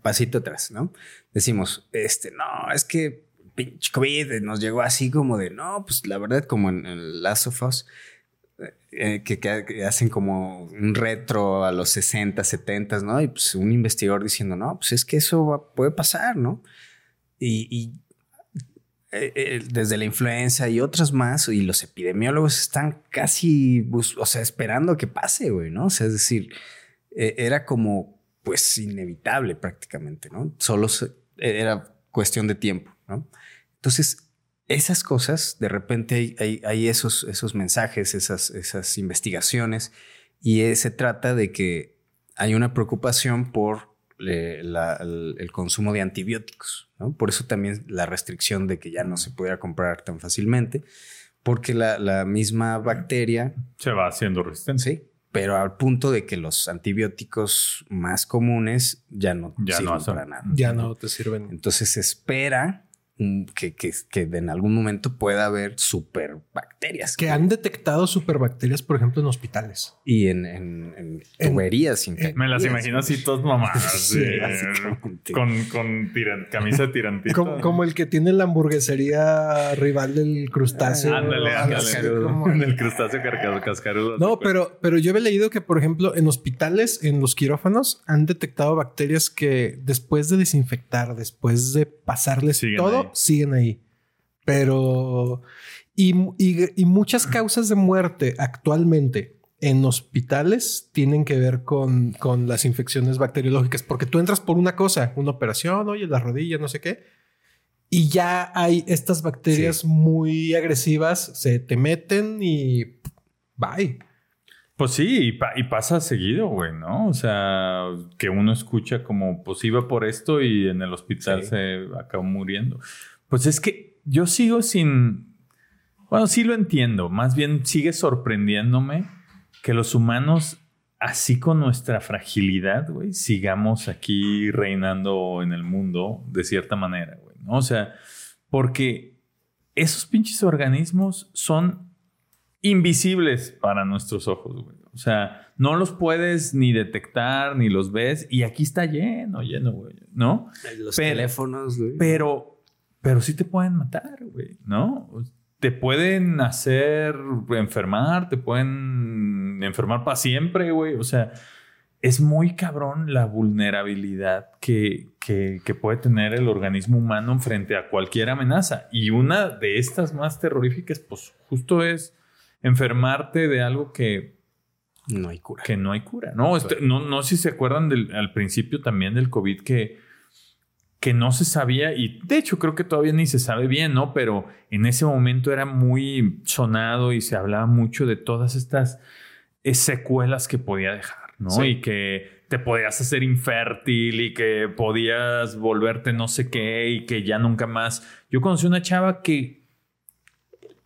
pasito atrás, ¿no? Decimos, este, no, es que pinche COVID nos llegó así como de, no, pues la verdad, como en, el Last of Us, eh, que, hacen como un retro a los 60, 70, ¿no? Y pues un investigador diciendo, no, pues es que eso puede pasar, ¿no? Y, eh, eh, desde la influenza y otras más, y los epidemiólogos están casi, o sea, esperando que pase, güey, ¿no? O sea, es decir, era como, pues, inevitable prácticamente, ¿no? Solo era cuestión de tiempo, ¿no? Entonces, esas cosas, de repente hay, esos, esos mensajes, esas, esas investigaciones, y se trata de que hay una preocupación por el, consumo de antibióticos. Por eso también la restricción de que ya no se pudiera comprar tan fácilmente, porque la, misma bacteria... Se va haciendo resistente. Sí, pero al punto de que los antibióticos más comunes ya no ya sirven no para nada. Ya no te sirven. Entonces se espera que, que, que, en algún momento pueda haber superbacterias. Que han detectado superbacterias, por ejemplo, en hospitales. Y en, en, tuberías. me las imagino así todas mamadas. con con camisa de tirantito. Como, como, el que tiene la hamburguesería rival del crustáceo. ándale, ándale. El crustáceo cascarudo. No, pero, pero yo he leído que, por ejemplo, en hospitales, en los quirófanos, han detectado bacterias que después de desinfectar, después de pasarles todo, siguen ahí. Pero. Y, muchas causas de muerte actualmente en hospitales tienen que ver con, con, las infecciones bacteriológicas, porque tú entras por una cosa, una operación, oye, la rodilla, no sé qué, y ya hay estas bacterias muy agresivas, se te meten y bye. Pues sí, y, pasa seguido, güey, ¿no? O sea, que uno escucha como, pues iba por esto y en el hospital se acabó muriendo. Pues es que yo sigo sin... Bueno, sí lo entiendo, más bien sigue sorprendiéndome que los humanos, así con nuestra fragilidad, güey, sigamos aquí reinando en el mundo de cierta manera, güey, ¿no? O sea, porque esos pinches organismos son invisibles para nuestros ojos, güey. O sea, no los puedes ni detectar, ni los ves. Y aquí está lleno, lleno, güey. ¿No? Los teléfonos, güey. Pero, pero sí te pueden matar, güey. ¿No? Te pueden hacer enfermar, te pueden enfermar para siempre, güey. O sea, es muy cabrón la vulnerabilidad que, que, que, puede tener el organismo humano frente a cualquier amenaza. Y una de estas más terroríficas, pues justo es enfermarte de algo que no hay cura. Que no hay cura. No, este, no, no sé si se acuerdan del, al principio también del COVID que, que no se sabía y de hecho creo que todavía ni se sabe bien, ¿no? Pero en ese momento era muy sonado y se hablaba mucho de todas estas eh, secuelas que podía dejar, ¿no? Y que te podías hacer infértil y que podías volverte no sé qué y que ya nunca más. Yo conocí una chava que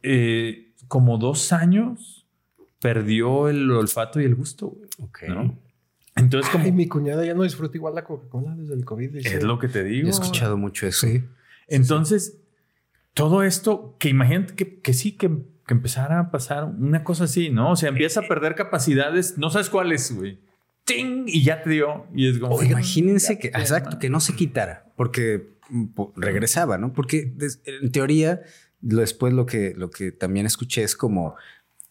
eh, como dos años perdió el olfato y el gusto. Entonces, como. mi cuñada ya no disfruta igual la Coca-Cola desde el COVID. Es lo que te digo. He escuchado mucho eso. Entonces, todo esto que imagínate que, sí, que, empezara a pasar una cosa así, ¿no? O sea, empieza a perder capacidades, no sabes cuáles, güey. ¡Ting! Y ya te dio. Y es como. imagínense que, exacto, que no se quitara, porque mm, regresaba, ¿no? Porque en teoría Después lo que, lo que también escuché es como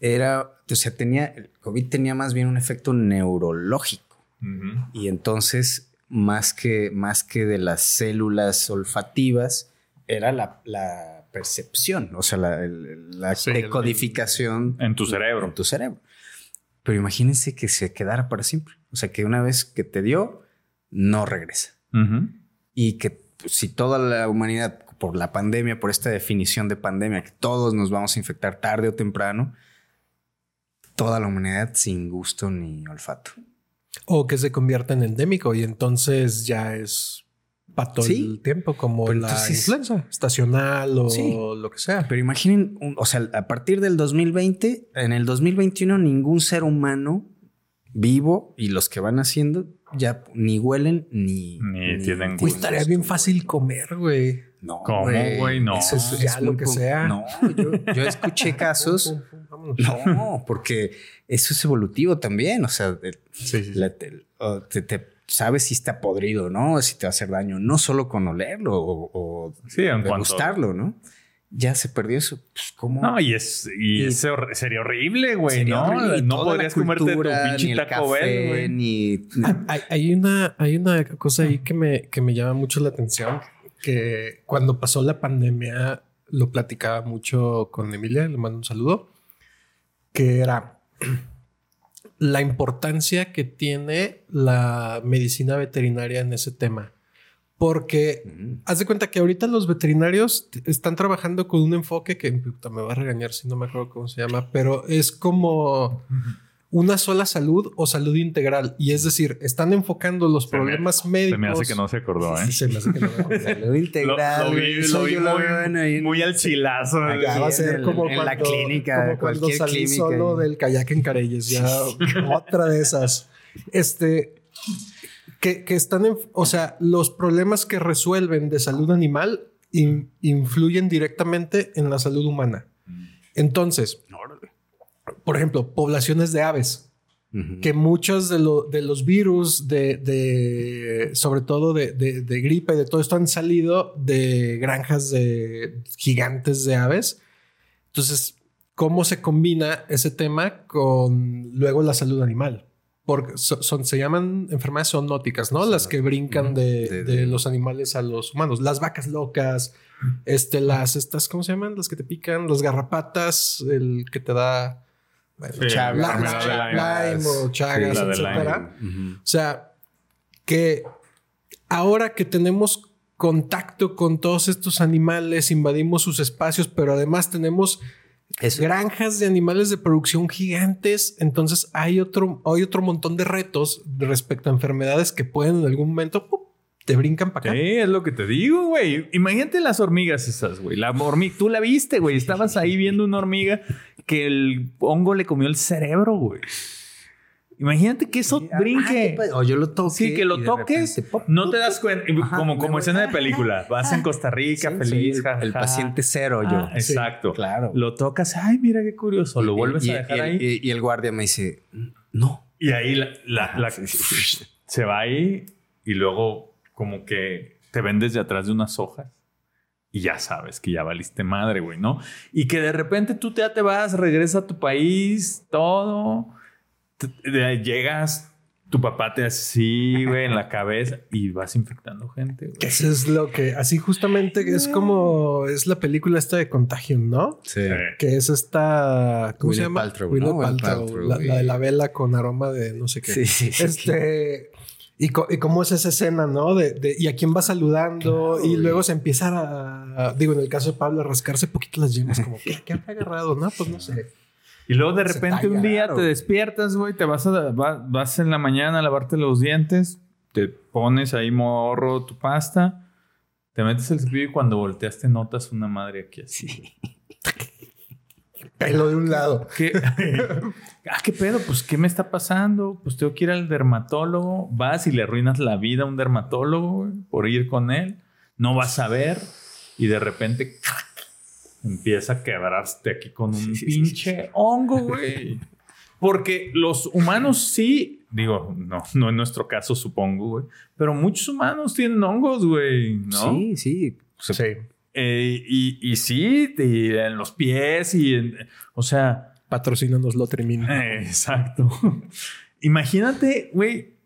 era, o sea, tenía, el COVID tenía más bien un efecto neurológico. Y entonces, más que, más que de las células olfativas, era la, la percepción, o sea, la, la decodificación. en tu cerebro. En tu cerebro. Pero imagínense que se quedara para siempre. O sea, que una vez que te dio, no regresa. Y que pues, si toda la humanidad por la pandemia, por esta definición de pandemia, que todos nos vamos a infectar tarde o temprano, toda la humanidad sin gusto ni olfato. O que se convierta en endémico y entonces ya es para todo el tiempo, como la influenza estacional o lo que sea. Pero imaginen, o sea, a partir del 2020, en el 2021 ningún ser humano vivo y los que van haciendo ya ni huelen ni, Ni tienen gusto. estaría bien fácil comer, güey. No, ¿Cómo, güey? No. Eso es ya lo que sea. No, yo, yo escuché casos. No, porque eso es evolutivo también. O sea, el- Sí, sí, sí. la- te, o te- te- sabes si está podrido, ¿no? Si te va a hacer daño, no solo con olerlo o, o Sí, en cuanto. degustarlo, ¿no? Ya se perdió eso. Pues, ¿cómo? No, y, es, y, Y- es hor- sería horrible, güey, Sería ¿no? horrible. No podrías comerte tu cultura, pinche ni el Taco café, Bell, güey. Ni, ni- Hay, hay una, hay una cosa ahí que me, que me llama mucho la atención, que cuando pasó la pandemia lo platicaba mucho con Emilia, le mando un saludo, que era la importancia que tiene la medicina veterinaria en ese tema. Porque Mm. haz de cuenta que ahorita los veterinarios están trabajando con un enfoque que puta, me va a regañar si no me acuerdo cómo se llama, pero es como una sola salud o salud integral. Y es decir, están enfocando los Se me- problemas médicos. Se me hace que no se acordó, ¿eh? Sí, se me hace que no me. Salud Lo, integral. lo vi, lo vi lo muy, ahí en- muy al chilazo. Va a ser como en cuando, la clínica, como cuando salí clínica solo del kayak en Careyes. Ya otra de esas. Este que, que están en, o sea, los problemas que resuelven de salud animal in- influyen directamente en la salud humana. Entonces, por ejemplo, poblaciones de aves Ujú. que muchos de, lo- de los virus, de, de- sobre todo de, de- gripe, de todo esto han salido de granjas de gigantes de aves. Entonces, ¿cómo se combina ese tema con luego la salud animal? Porque so- son, se llaman enfermedades zoonóticas, ¿no? Las que brincan de- los animales a los humanos. Las vacas locas, este, las, estas, ¿cómo se llaman? Las que te pican, las garrapatas, el que te da... bueno, Sí, Chagas, la- Lyme, Lyme. o Chagas, la de etcétera. Ujú. O sea, que ahora que tenemos contacto con todos estos animales, invadimos sus espacios, pero además tenemos Eso- granjas de animales de producción gigantes, entonces hay otro, hay otro montón de retos respecto a enfermedades que pueden en algún momento ¡pum! te brincan para acá. Sí, es lo que te digo, güey. Imagínate las hormigas esas, güey. La hormiga, tú la viste, güey. Estabas ahí viendo una hormiga que el hongo le comió el cerebro, güey. Imagínate que eso Ah, brinque. qué padre. O yo lo toque. Sí, que lo de toques, repente, no te das cuenta. Ajá, como como escena de película. Vas en Costa Rica, Sí, feliz, sí, el paciente cero yo. Ah, exacto. Claro. Lo tocas, ay, mira qué curioso. Lo vuelves y- a dejar y- ahí. Y, y el guardia me dice, no. Y ahí la, se va ahí y luego como que te ven desde atrás de unas hojas y ya sabes que ya valiste madre, güey, ¿no? Y que de repente tú ya te vas, regresas a tu país, todo, te- llegas, tu papá te hace así, güey, en la cabeza y vas infectando gente, güey. Eso es lo que, así justamente es como es la película esta de Contagion, ¿no? Sí. Que es esta, ¿cómo se llama? Paltrow, ¿no? Paltrow, Paltrow, la, güey. la de la vela con aroma de no sé qué. Sí, sí, sí. Este, y, co- y cómo es esa escena, ¿no? De, de- y a quién va saludando Claro, y luego se empieza a, a- digo, en el caso de Pablo, a rascarse poquito las yemas, como, ¿qué, qué habrá agarrado? No, pues no sé. Y luego de repente un día te despiertas, güey, te vas, a, va- vas en la mañana a lavarte los dientes, te pones ahí morro tu pasta, te metes el cepillo y cuando volteas te notas una madre aquí así. Pelo de un lado. ¿Qué? ah, ¿qué pedo? Pues, ¿qué me está pasando? Pues tengo que ir al dermatólogo. Vas y le arruinas la vida a un dermatólogo güey, por ir con él. No vas a ver y de repente empieza a quebrarte aquí con un Sí, sí, pinche hongo, güey. Porque los humanos sí, digo, no, no en nuestro caso supongo, güey, pero muchos humanos tienen hongos, güey, ¿no? Sí, sí. Se- Sí. Eh, y, y sí, y en los pies y en, o sea, Patrocínanos Lotremin. eh, exacto. Imagínate, güey,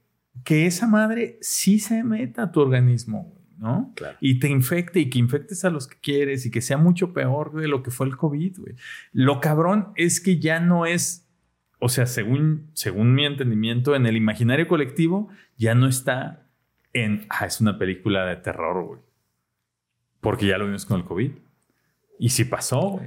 que esa madre sí se meta a tu organismo, güey, ¿no? Claro. Y te infecte y que infectes a los que quieres y que sea mucho peor de lo que fue el COVID, güey. Lo cabrón es que ya no es, o sea, según, según mi entendimiento, en el imaginario colectivo, ya no está en, ah, es una película de terror, güey. Porque ya lo vimos con el COVID. Y sí pasó.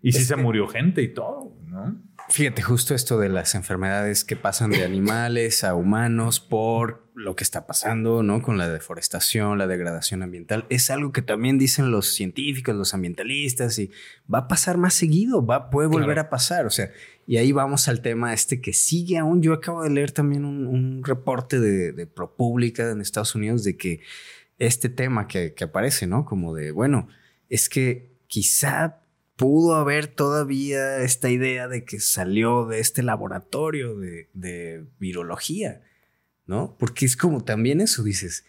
Y sí se murió gente y todo, ¿no? Fíjate, justo esto de las enfermedades que pasan de animales a humanos por lo que está pasando, ¿no? Con la deforestación, la degradación ambiental, es algo que también dicen los científicos, los ambientalistas, y va a pasar más seguido, va, puede volver a pasar, o sea, y ahí vamos al tema este que sigue aún. Yo acabo de leer también un, reporte de, de ProPublica en Estados Unidos de que este tema que, que aparece, ¿no? Como de, bueno, es que quizá pudo haber todavía esta idea de que salió de este laboratorio de, virología, ¿no? Porque es como también eso, dices,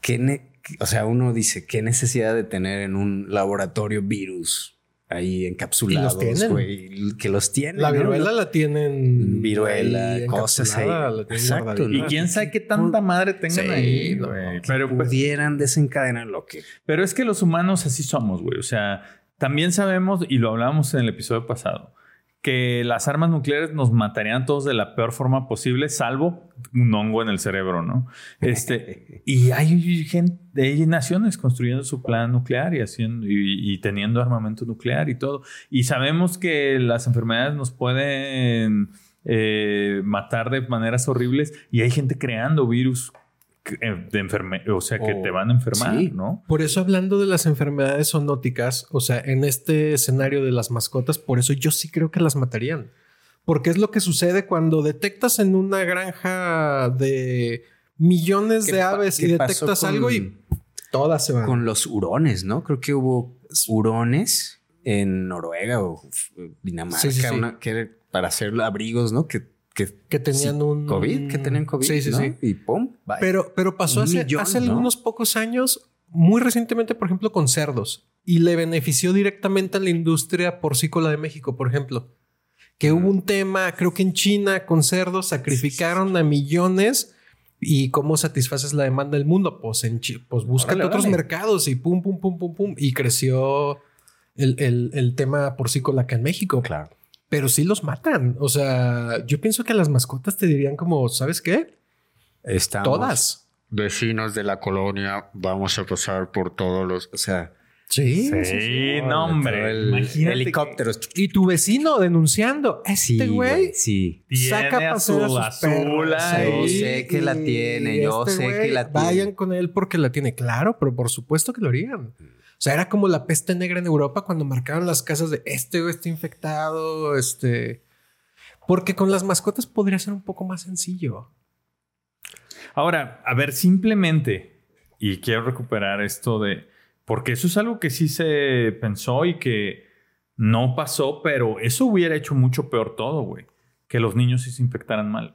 ¿qué o sea, uno dice, ¿qué necesidad de tener en un laboratorio virus ahí encapsulados, güey, que los tienen. La viruela la tienen. Viruela, cosas ahí. Exacto. Y quién sabe qué tanta madre tengan ahí, güey. pero pues pudieran desencadenar lo que. Pero es que los humanos así somos, güey. O sea, también sabemos, y lo hablábamos en el episodio pasado, que las armas nucleares nos matarían todos de la peor forma posible, salvo un hongo en el cerebro, ¿no? Este, y hay gente, hay naciones construyendo su plan nuclear y haciendo y, teniendo armamento nuclear y todo. Y sabemos que las enfermedades nos pueden eh, matar de maneras horribles y hay gente creando virus de enferme o sea, que te van a enfermar, ¿no? Por eso hablando de las enfermedades zoonóticas, o sea, en este escenario de las mascotas, por eso yo sí creo que las matarían. Porque es lo que sucede cuando detectas en una granja de millones de aves y detectas algo y todas se van. Con los hurones, ¿no? Creo que hubo hurones en Noruega o Dinamarca, que para hacer abrigos, ¿no? Que que, tenían un COVID, que tenían COVID. Sí, sí, sí. Y pum. Pero, pero pasó hace, hace algunos pocos años, muy recientemente, por ejemplo, con cerdos. Y le benefició directamente a la industria porcícola de México, por ejemplo. Que hubo un tema, creo que en China, con cerdos, sacrificaron a millones. ¿Y cómo satisfaces la demanda del mundo? Pues, en pues búscate otros mercados y pum, pum, pum, pum, pum. Y creció el, el, el tema porcícola acá en México. Claro pero sí los matan. O sea, yo pienso que las mascotas te dirían como, ¿sabes qué? Estamos Todas. Vecinos de la colonia, vamos a pasar por todos los, o sea, Sí, sí, no, hombre. helicópteros. Y tu vecino denunciando. Este güey sí, saca su azul. Yo sé que la tiene, yo este sé que la tiene. Vayan con él porque la tiene, claro, pero por supuesto que lo harían. O sea, era como la peste negra en Europa cuando marcaban las casas de este o este infectado, este. Porque con las mascotas podría ser un poco más sencillo. Ahora, a ver, simplemente, y quiero recuperar esto de. Porque eso es algo que sí se pensó y que no pasó, pero eso hubiera hecho mucho peor todo, güey. Que los niños se infectaran mal.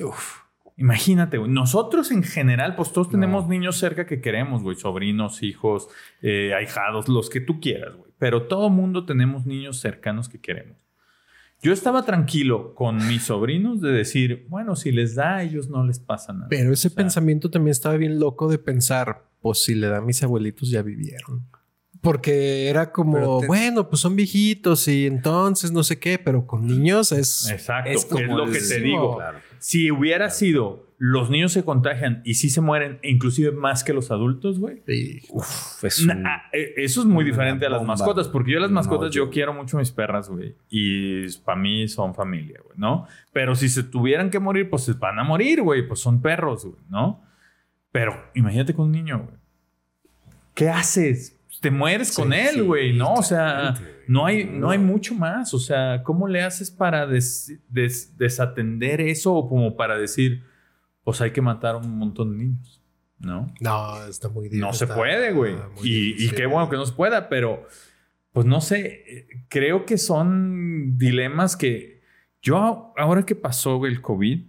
Uf. Imagínate, güey. Nosotros en general, pues todos tenemos niños cerca que queremos, güey. Sobrinos, hijos, eh, ahijados, los que tú quieras, güey. Pero todo mundo tenemos niños cercanos que queremos. Yo estaba tranquilo con mis sobrinos de decir, bueno, si les da a ellos no les pasa nada. Pero ese pensamiento también estaba bien loco de pensar, pues si le da a mis abuelitos ya vivieron. Porque era como, bueno, pues son viejitos y entonces no sé qué, pero con niños es. Exacto, es, lo que te digo. Si hubiera sido los niños se contagian y sí se mueren, inclusive más que los adultos, güey. Ah, eh, eso es muy diferente a las mascotas, porque yo las mascotas, yo... quiero mucho a mis perras, güey. Y para mí son familia, güey, ¿no? Pero si se tuvieran que morir, pues se van a morir, güey. Pues son perros, güey, ¿no? Pero imagínate con un niño, güey. ¿Qué haces? Te mueres con él, güey, ¿no? O sea, no hay, no hay mucho más. O sea, ¿cómo le haces para desatender eso o como para decir, pues hay que matar a un montón de niños, ¿no? No, está muy difícil. No se puede, güey. Y, y, qué bueno que no se pueda, pero pues no sé, creo que son dilemas que yo, ahora que pasó el COVID,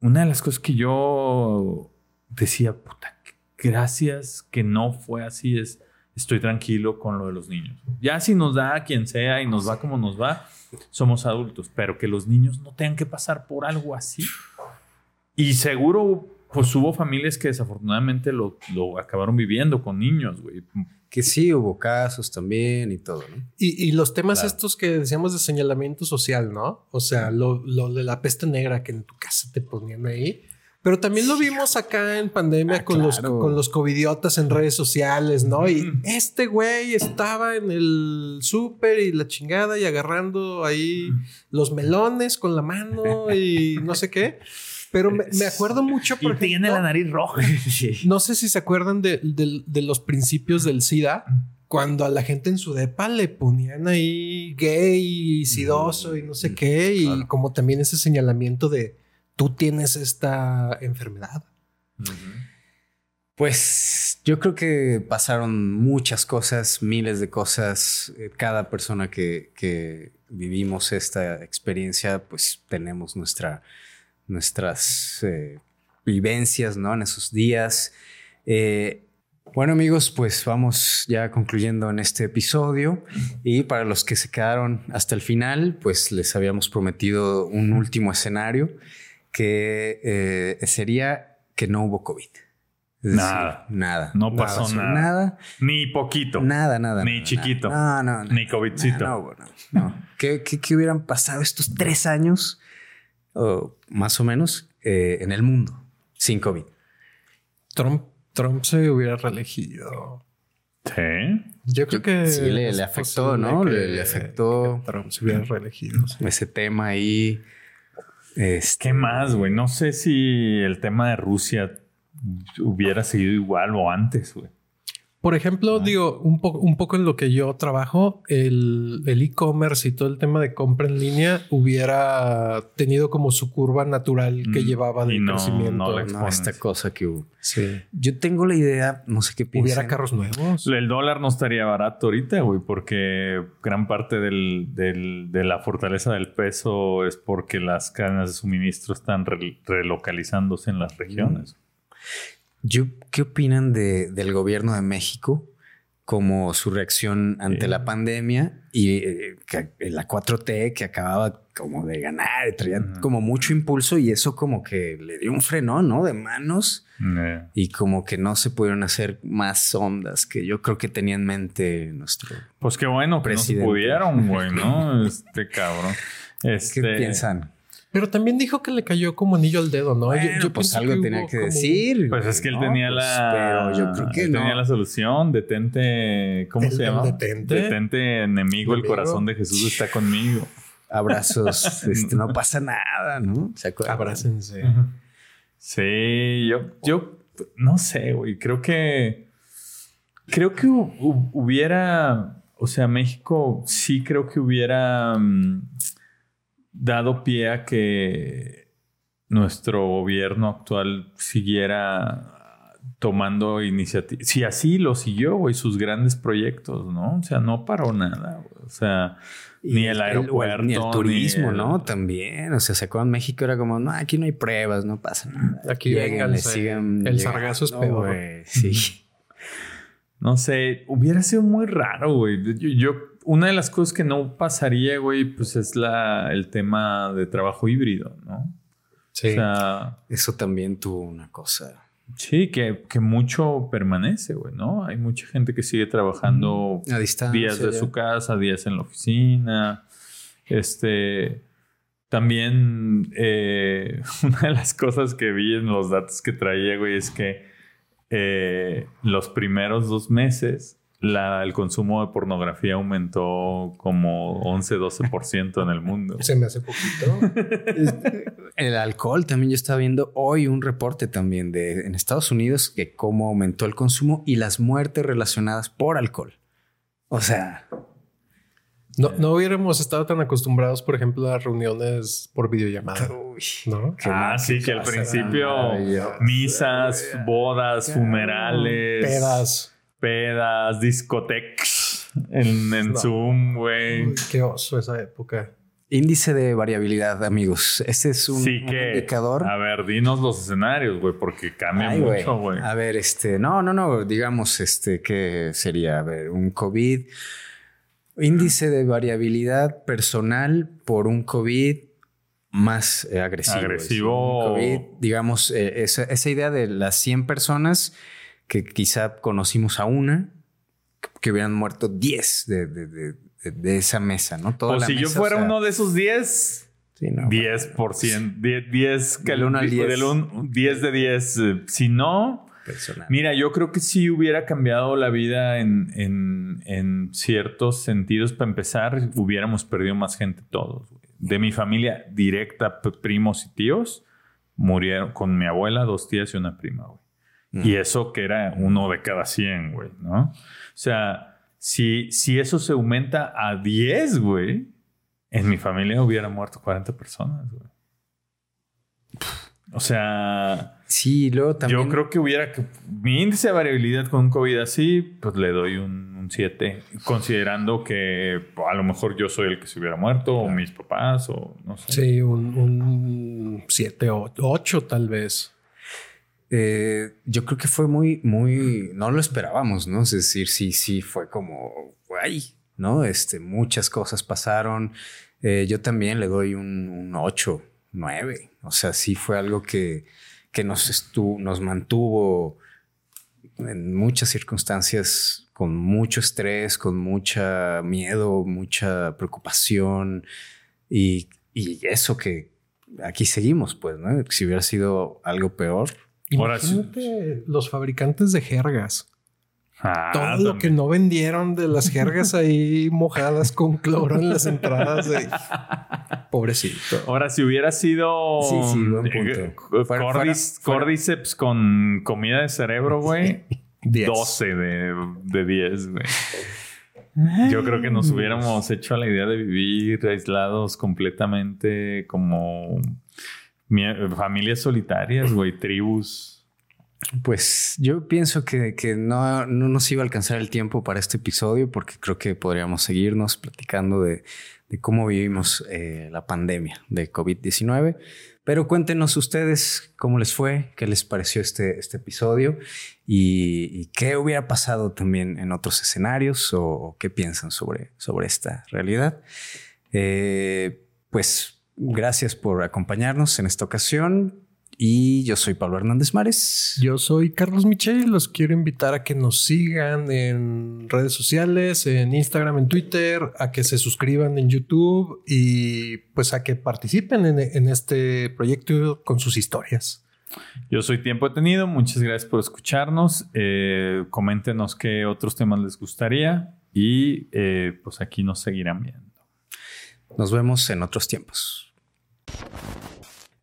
una de las cosas que yo decía, puta, gracias que no fue así es estoy tranquilo con lo de los niños. Ya si nos da a quien sea y nos va como nos va, somos adultos, pero que los niños no tengan que pasar por algo así. Y seguro, pues hubo familias que desafortunadamente lo, lo acabaron viviendo con niños, güey. Que sí, hubo casos también y todo, ¿no? Y, y los temas estos que decíamos de señalamiento social, ¿no? O sea, lo, lo de la peste negra que en tu casa te ponían ahí Pero también lo vimos acá en pandemia Ah, con, los, con los covidiotas en redes sociales, ¿no? Y este güey estaba en el súper y la chingada y agarrando ahí los melones con la mano y no sé qué. Pero me, me acuerdo mucho, por ejemplo, nariz roja. no sé si se acuerdan de, de- de los principios del SIDA, cuando a la gente en su depa le ponían ahí gay y sidoso y no sé qué, y como también ese señalamiento de tú tienes esta enfermedad. Pues yo creo que pasaron muchas cosas, miles de cosas. Eh, Cada persona que, vivimos esta experiencia, pues tenemos nuestra, nuestras eh, vivencias, ¿no? En esos días. Eh, bueno amigos, pues vamos ya concluyendo en este episodio y para los que se quedaron hasta el final, pues les habíamos prometido un último escenario que eh, sería que no hubo COVID. Es decir, Nada. Nada. No pasó nada. Nada. Ni poquito. Nada, nada. Ni nada, chiquito. nada. No, no, no. Ni covidcito. No, no, no, no. ¿Qué, qué, qué hubieran pasado estos tres años, o más o menos, eh, en el mundo sin COVID? Trump, Trump se hubiera reelegido. Sí. Yo creo que Sí, le- afectó, ¿no? que- Le- le afectó. Trump se hubiera reelegido. sí. Ese tema ahí. Este, ¿Qué más, güey? No sé si el tema de Rusia hubiera seguido igual o antes, güey. Por ejemplo, digo, un, poco un poco en lo que yo trabajo, el el e-commerce y todo el tema de compra en línea hubiera tenido como su curva natural que Mm, llevaba de no- crecimiento. no esta cosa que hubo. Sí. Yo tengo la idea, no sé qué piensan. Hubiera carros nuevos. El dólar no estaría barato ahorita, güey, porque gran parte del- del- de la fortaleza del peso es porque las cadenas de suministro están re- relocalizándose en las regiones. Yo, ¿Qué opinan de, del gobierno de México como su reacción ante Sí. la pandemia y eh, que- la 4T que acababa como de ganar, y traía Ujú. como mucho impulso y eso como que le dio un frenón, ¿no? De manos Eh, y como que no se pudieron hacer más ondas que yo creo que tenía en mente nuestro... Pues qué bueno que no se Presidente. pudieron, güey, ¿no? Este cabrón. ¿Qué Este, piensan? Pero también dijo que le cayó como anillo al dedo, ¿no? Bueno, yo, yo pues pienso algo que tenía que como- decir. Pues es que él ¿no? tenía Pues, la. Pero yo creo que él no. tenía la solución. Detente. ¿Cómo ¿El- se llama? detente? Detente, enemigo. El corazón de Jesús está conmigo. Abrazos, este, no pasa nada, ¿no? ¿Se acuerdan? Abrácense. Sí, yo, yo no sé, güey. Creo que. Creo que hu- hu- hubiera. O sea, México sí creo que hubiera mm, dado pie a que nuestro gobierno actual siguiera tomando iniciativa. Si así lo siguió, güey, sus grandes proyectos, ¿no? O sea, no paró nada, güey. O sea, ni el aeropuerto, ni el turismo, el- ¿no? También. O sea, se acuerdan México era como, no, aquí no hay pruebas, no pasa nada. Aquí Lleguen, le sigan El sargazo es peor. güey. Sí. No sé, hubiera sido muy raro, güey. Yo, yo- una de las cosas que no pasaría, güey, pues es la, el tema de trabajo híbrido, ¿no? Sí. O sea, Eso también tuvo una cosa. sí, que, que mucho permanece, güey, ¿no? Hay mucha gente que sigue trabajando A distancia. días de ya. su casa, días en la oficina. Este. También eh, una de las cosas que vi en los datos que traía, güey, es que eh, los primeros dos meses la- el consumo de pornografía aumentó como 11-12% en el mundo. Se me hace poquito. El alcohol también yo estaba viendo hoy un reporte también de en Estados Unidos que cómo aumentó el consumo y las muertes relacionadas por alcohol. O sea, No, no hubiéramos estado tan acostumbrados, por ejemplo, a reuniones por videollamada, uy, ¿no? ah, sí, que al principio misas, bodas, funerales, Pedas. Pedas, discotecas en, en No. Zoom, güey. Uy, qué oso esa época. Índice de variabilidad, amigos. Este es un, Sí un indicador. a ver, dinos los escenarios, güey, porque cambia mucho, güey. A ver, este, no, no, no, digamos, este, ¿qué sería? A ver, un COVID, índice de variabilidad personal por un COVID más eh, agresivo. Agresivo. Un COVID, digamos, eh, esa, esa idea de las 100 personas que quizá conocimos a una, que, hubieran muerto 10 de, de- de- de- esa mesa, ¿no? Toda O la si yo mesa, fuera o sea, uno de esos 10, Sí, no, 10%, 10, 10, que del 1 al 10. Del 10 de 10. Eh, si no, Personal. mira, yo creo que sí hubiera cambiado la vida en, en, en ciertos sentidos. Para empezar, hubiéramos perdido más gente todos. De mi familia directa, primos y tíos, murieron con mi abuela, dos tías y una prima, güey. Y eso que era uno de cada 100, güey, ¿no? O sea, si, si eso se aumenta a 10, güey, en mi familia hubiera muerto 40 personas, güey. O sea. Sí, luego también. Yo creo que hubiera que. Mi índice de variabilidad con un COVID así, pues le doy un 7. Considerando que a lo mejor yo soy el que se hubiera muerto, o mis papás, o no sé. Sí, un 7 o 8 tal vez. Eh, yo creo que fue muy, muy. No lo esperábamos, ¿no? Es decir, sí, sí, fue como. Ay, ¿no? Este, muchas cosas pasaron. Eh, yo también le doy un, un 8, 9. O sea, sí fue algo que, que nos, estuvo, nos mantuvo en muchas circunstancias con mucho estrés, con mucha miedo, mucha preocupación y, y eso que aquí seguimos, pues, ¿no? Si hubiera sido algo peor. Imagínate los fabricantes de jergas. Ah, Todo lo que no vendieron de las jergas ahí mojadas con cloro en las entradas de pobrecito. Ahora, si hubiera sido sí, sí, buen eh, cordyceps con comida de cerebro, güey, 12 de, de 10, güey. Yo creo que nos hubiéramos hecho a la idea de vivir aislados completamente como familias solitarias, güey, tribus pues yo pienso que, no, nos iba a alcanzar el tiempo para este episodio porque creo que podríamos seguirnos platicando de, cómo vivimos eh, la pandemia de COVID-19. Pero cuéntenos ustedes cómo les fue, qué les pareció este, este episodio y, qué hubiera pasado también en otros escenarios o, qué piensan sobre, sobre esta realidad. Eh, pues gracias por acompañarnos en esta ocasión. Y yo soy Pablo Hernández Mares. Yo soy Carlos Michel. Los quiero invitar a que nos sigan en redes sociales, en Instagram, en Twitter, a que se suscriban en YouTube y pues a que participen en, este proyecto con sus historias. Yo soy Tiempo Detenido. Muchas gracias por escucharnos. Eh, coméntenos qué otros temas les gustaría y eh, pues aquí nos seguirán viendo. Nos vemos en otros tiempos.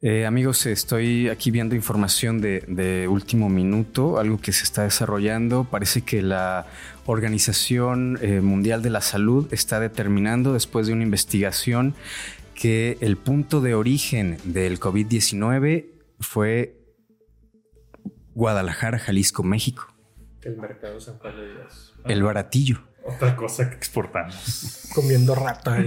Eh, amigos, estoy aquí viendo información de, último minuto, algo que se está desarrollando. Parece que la Organización eh, Mundial de la Salud está determinando, después de una investigación, que el punto de origen del COVID-19 fue Guadalajara, Jalisco, México. El mercado San de Dios. El baratillo. Otra cosa que exportamos. Comiendo rata.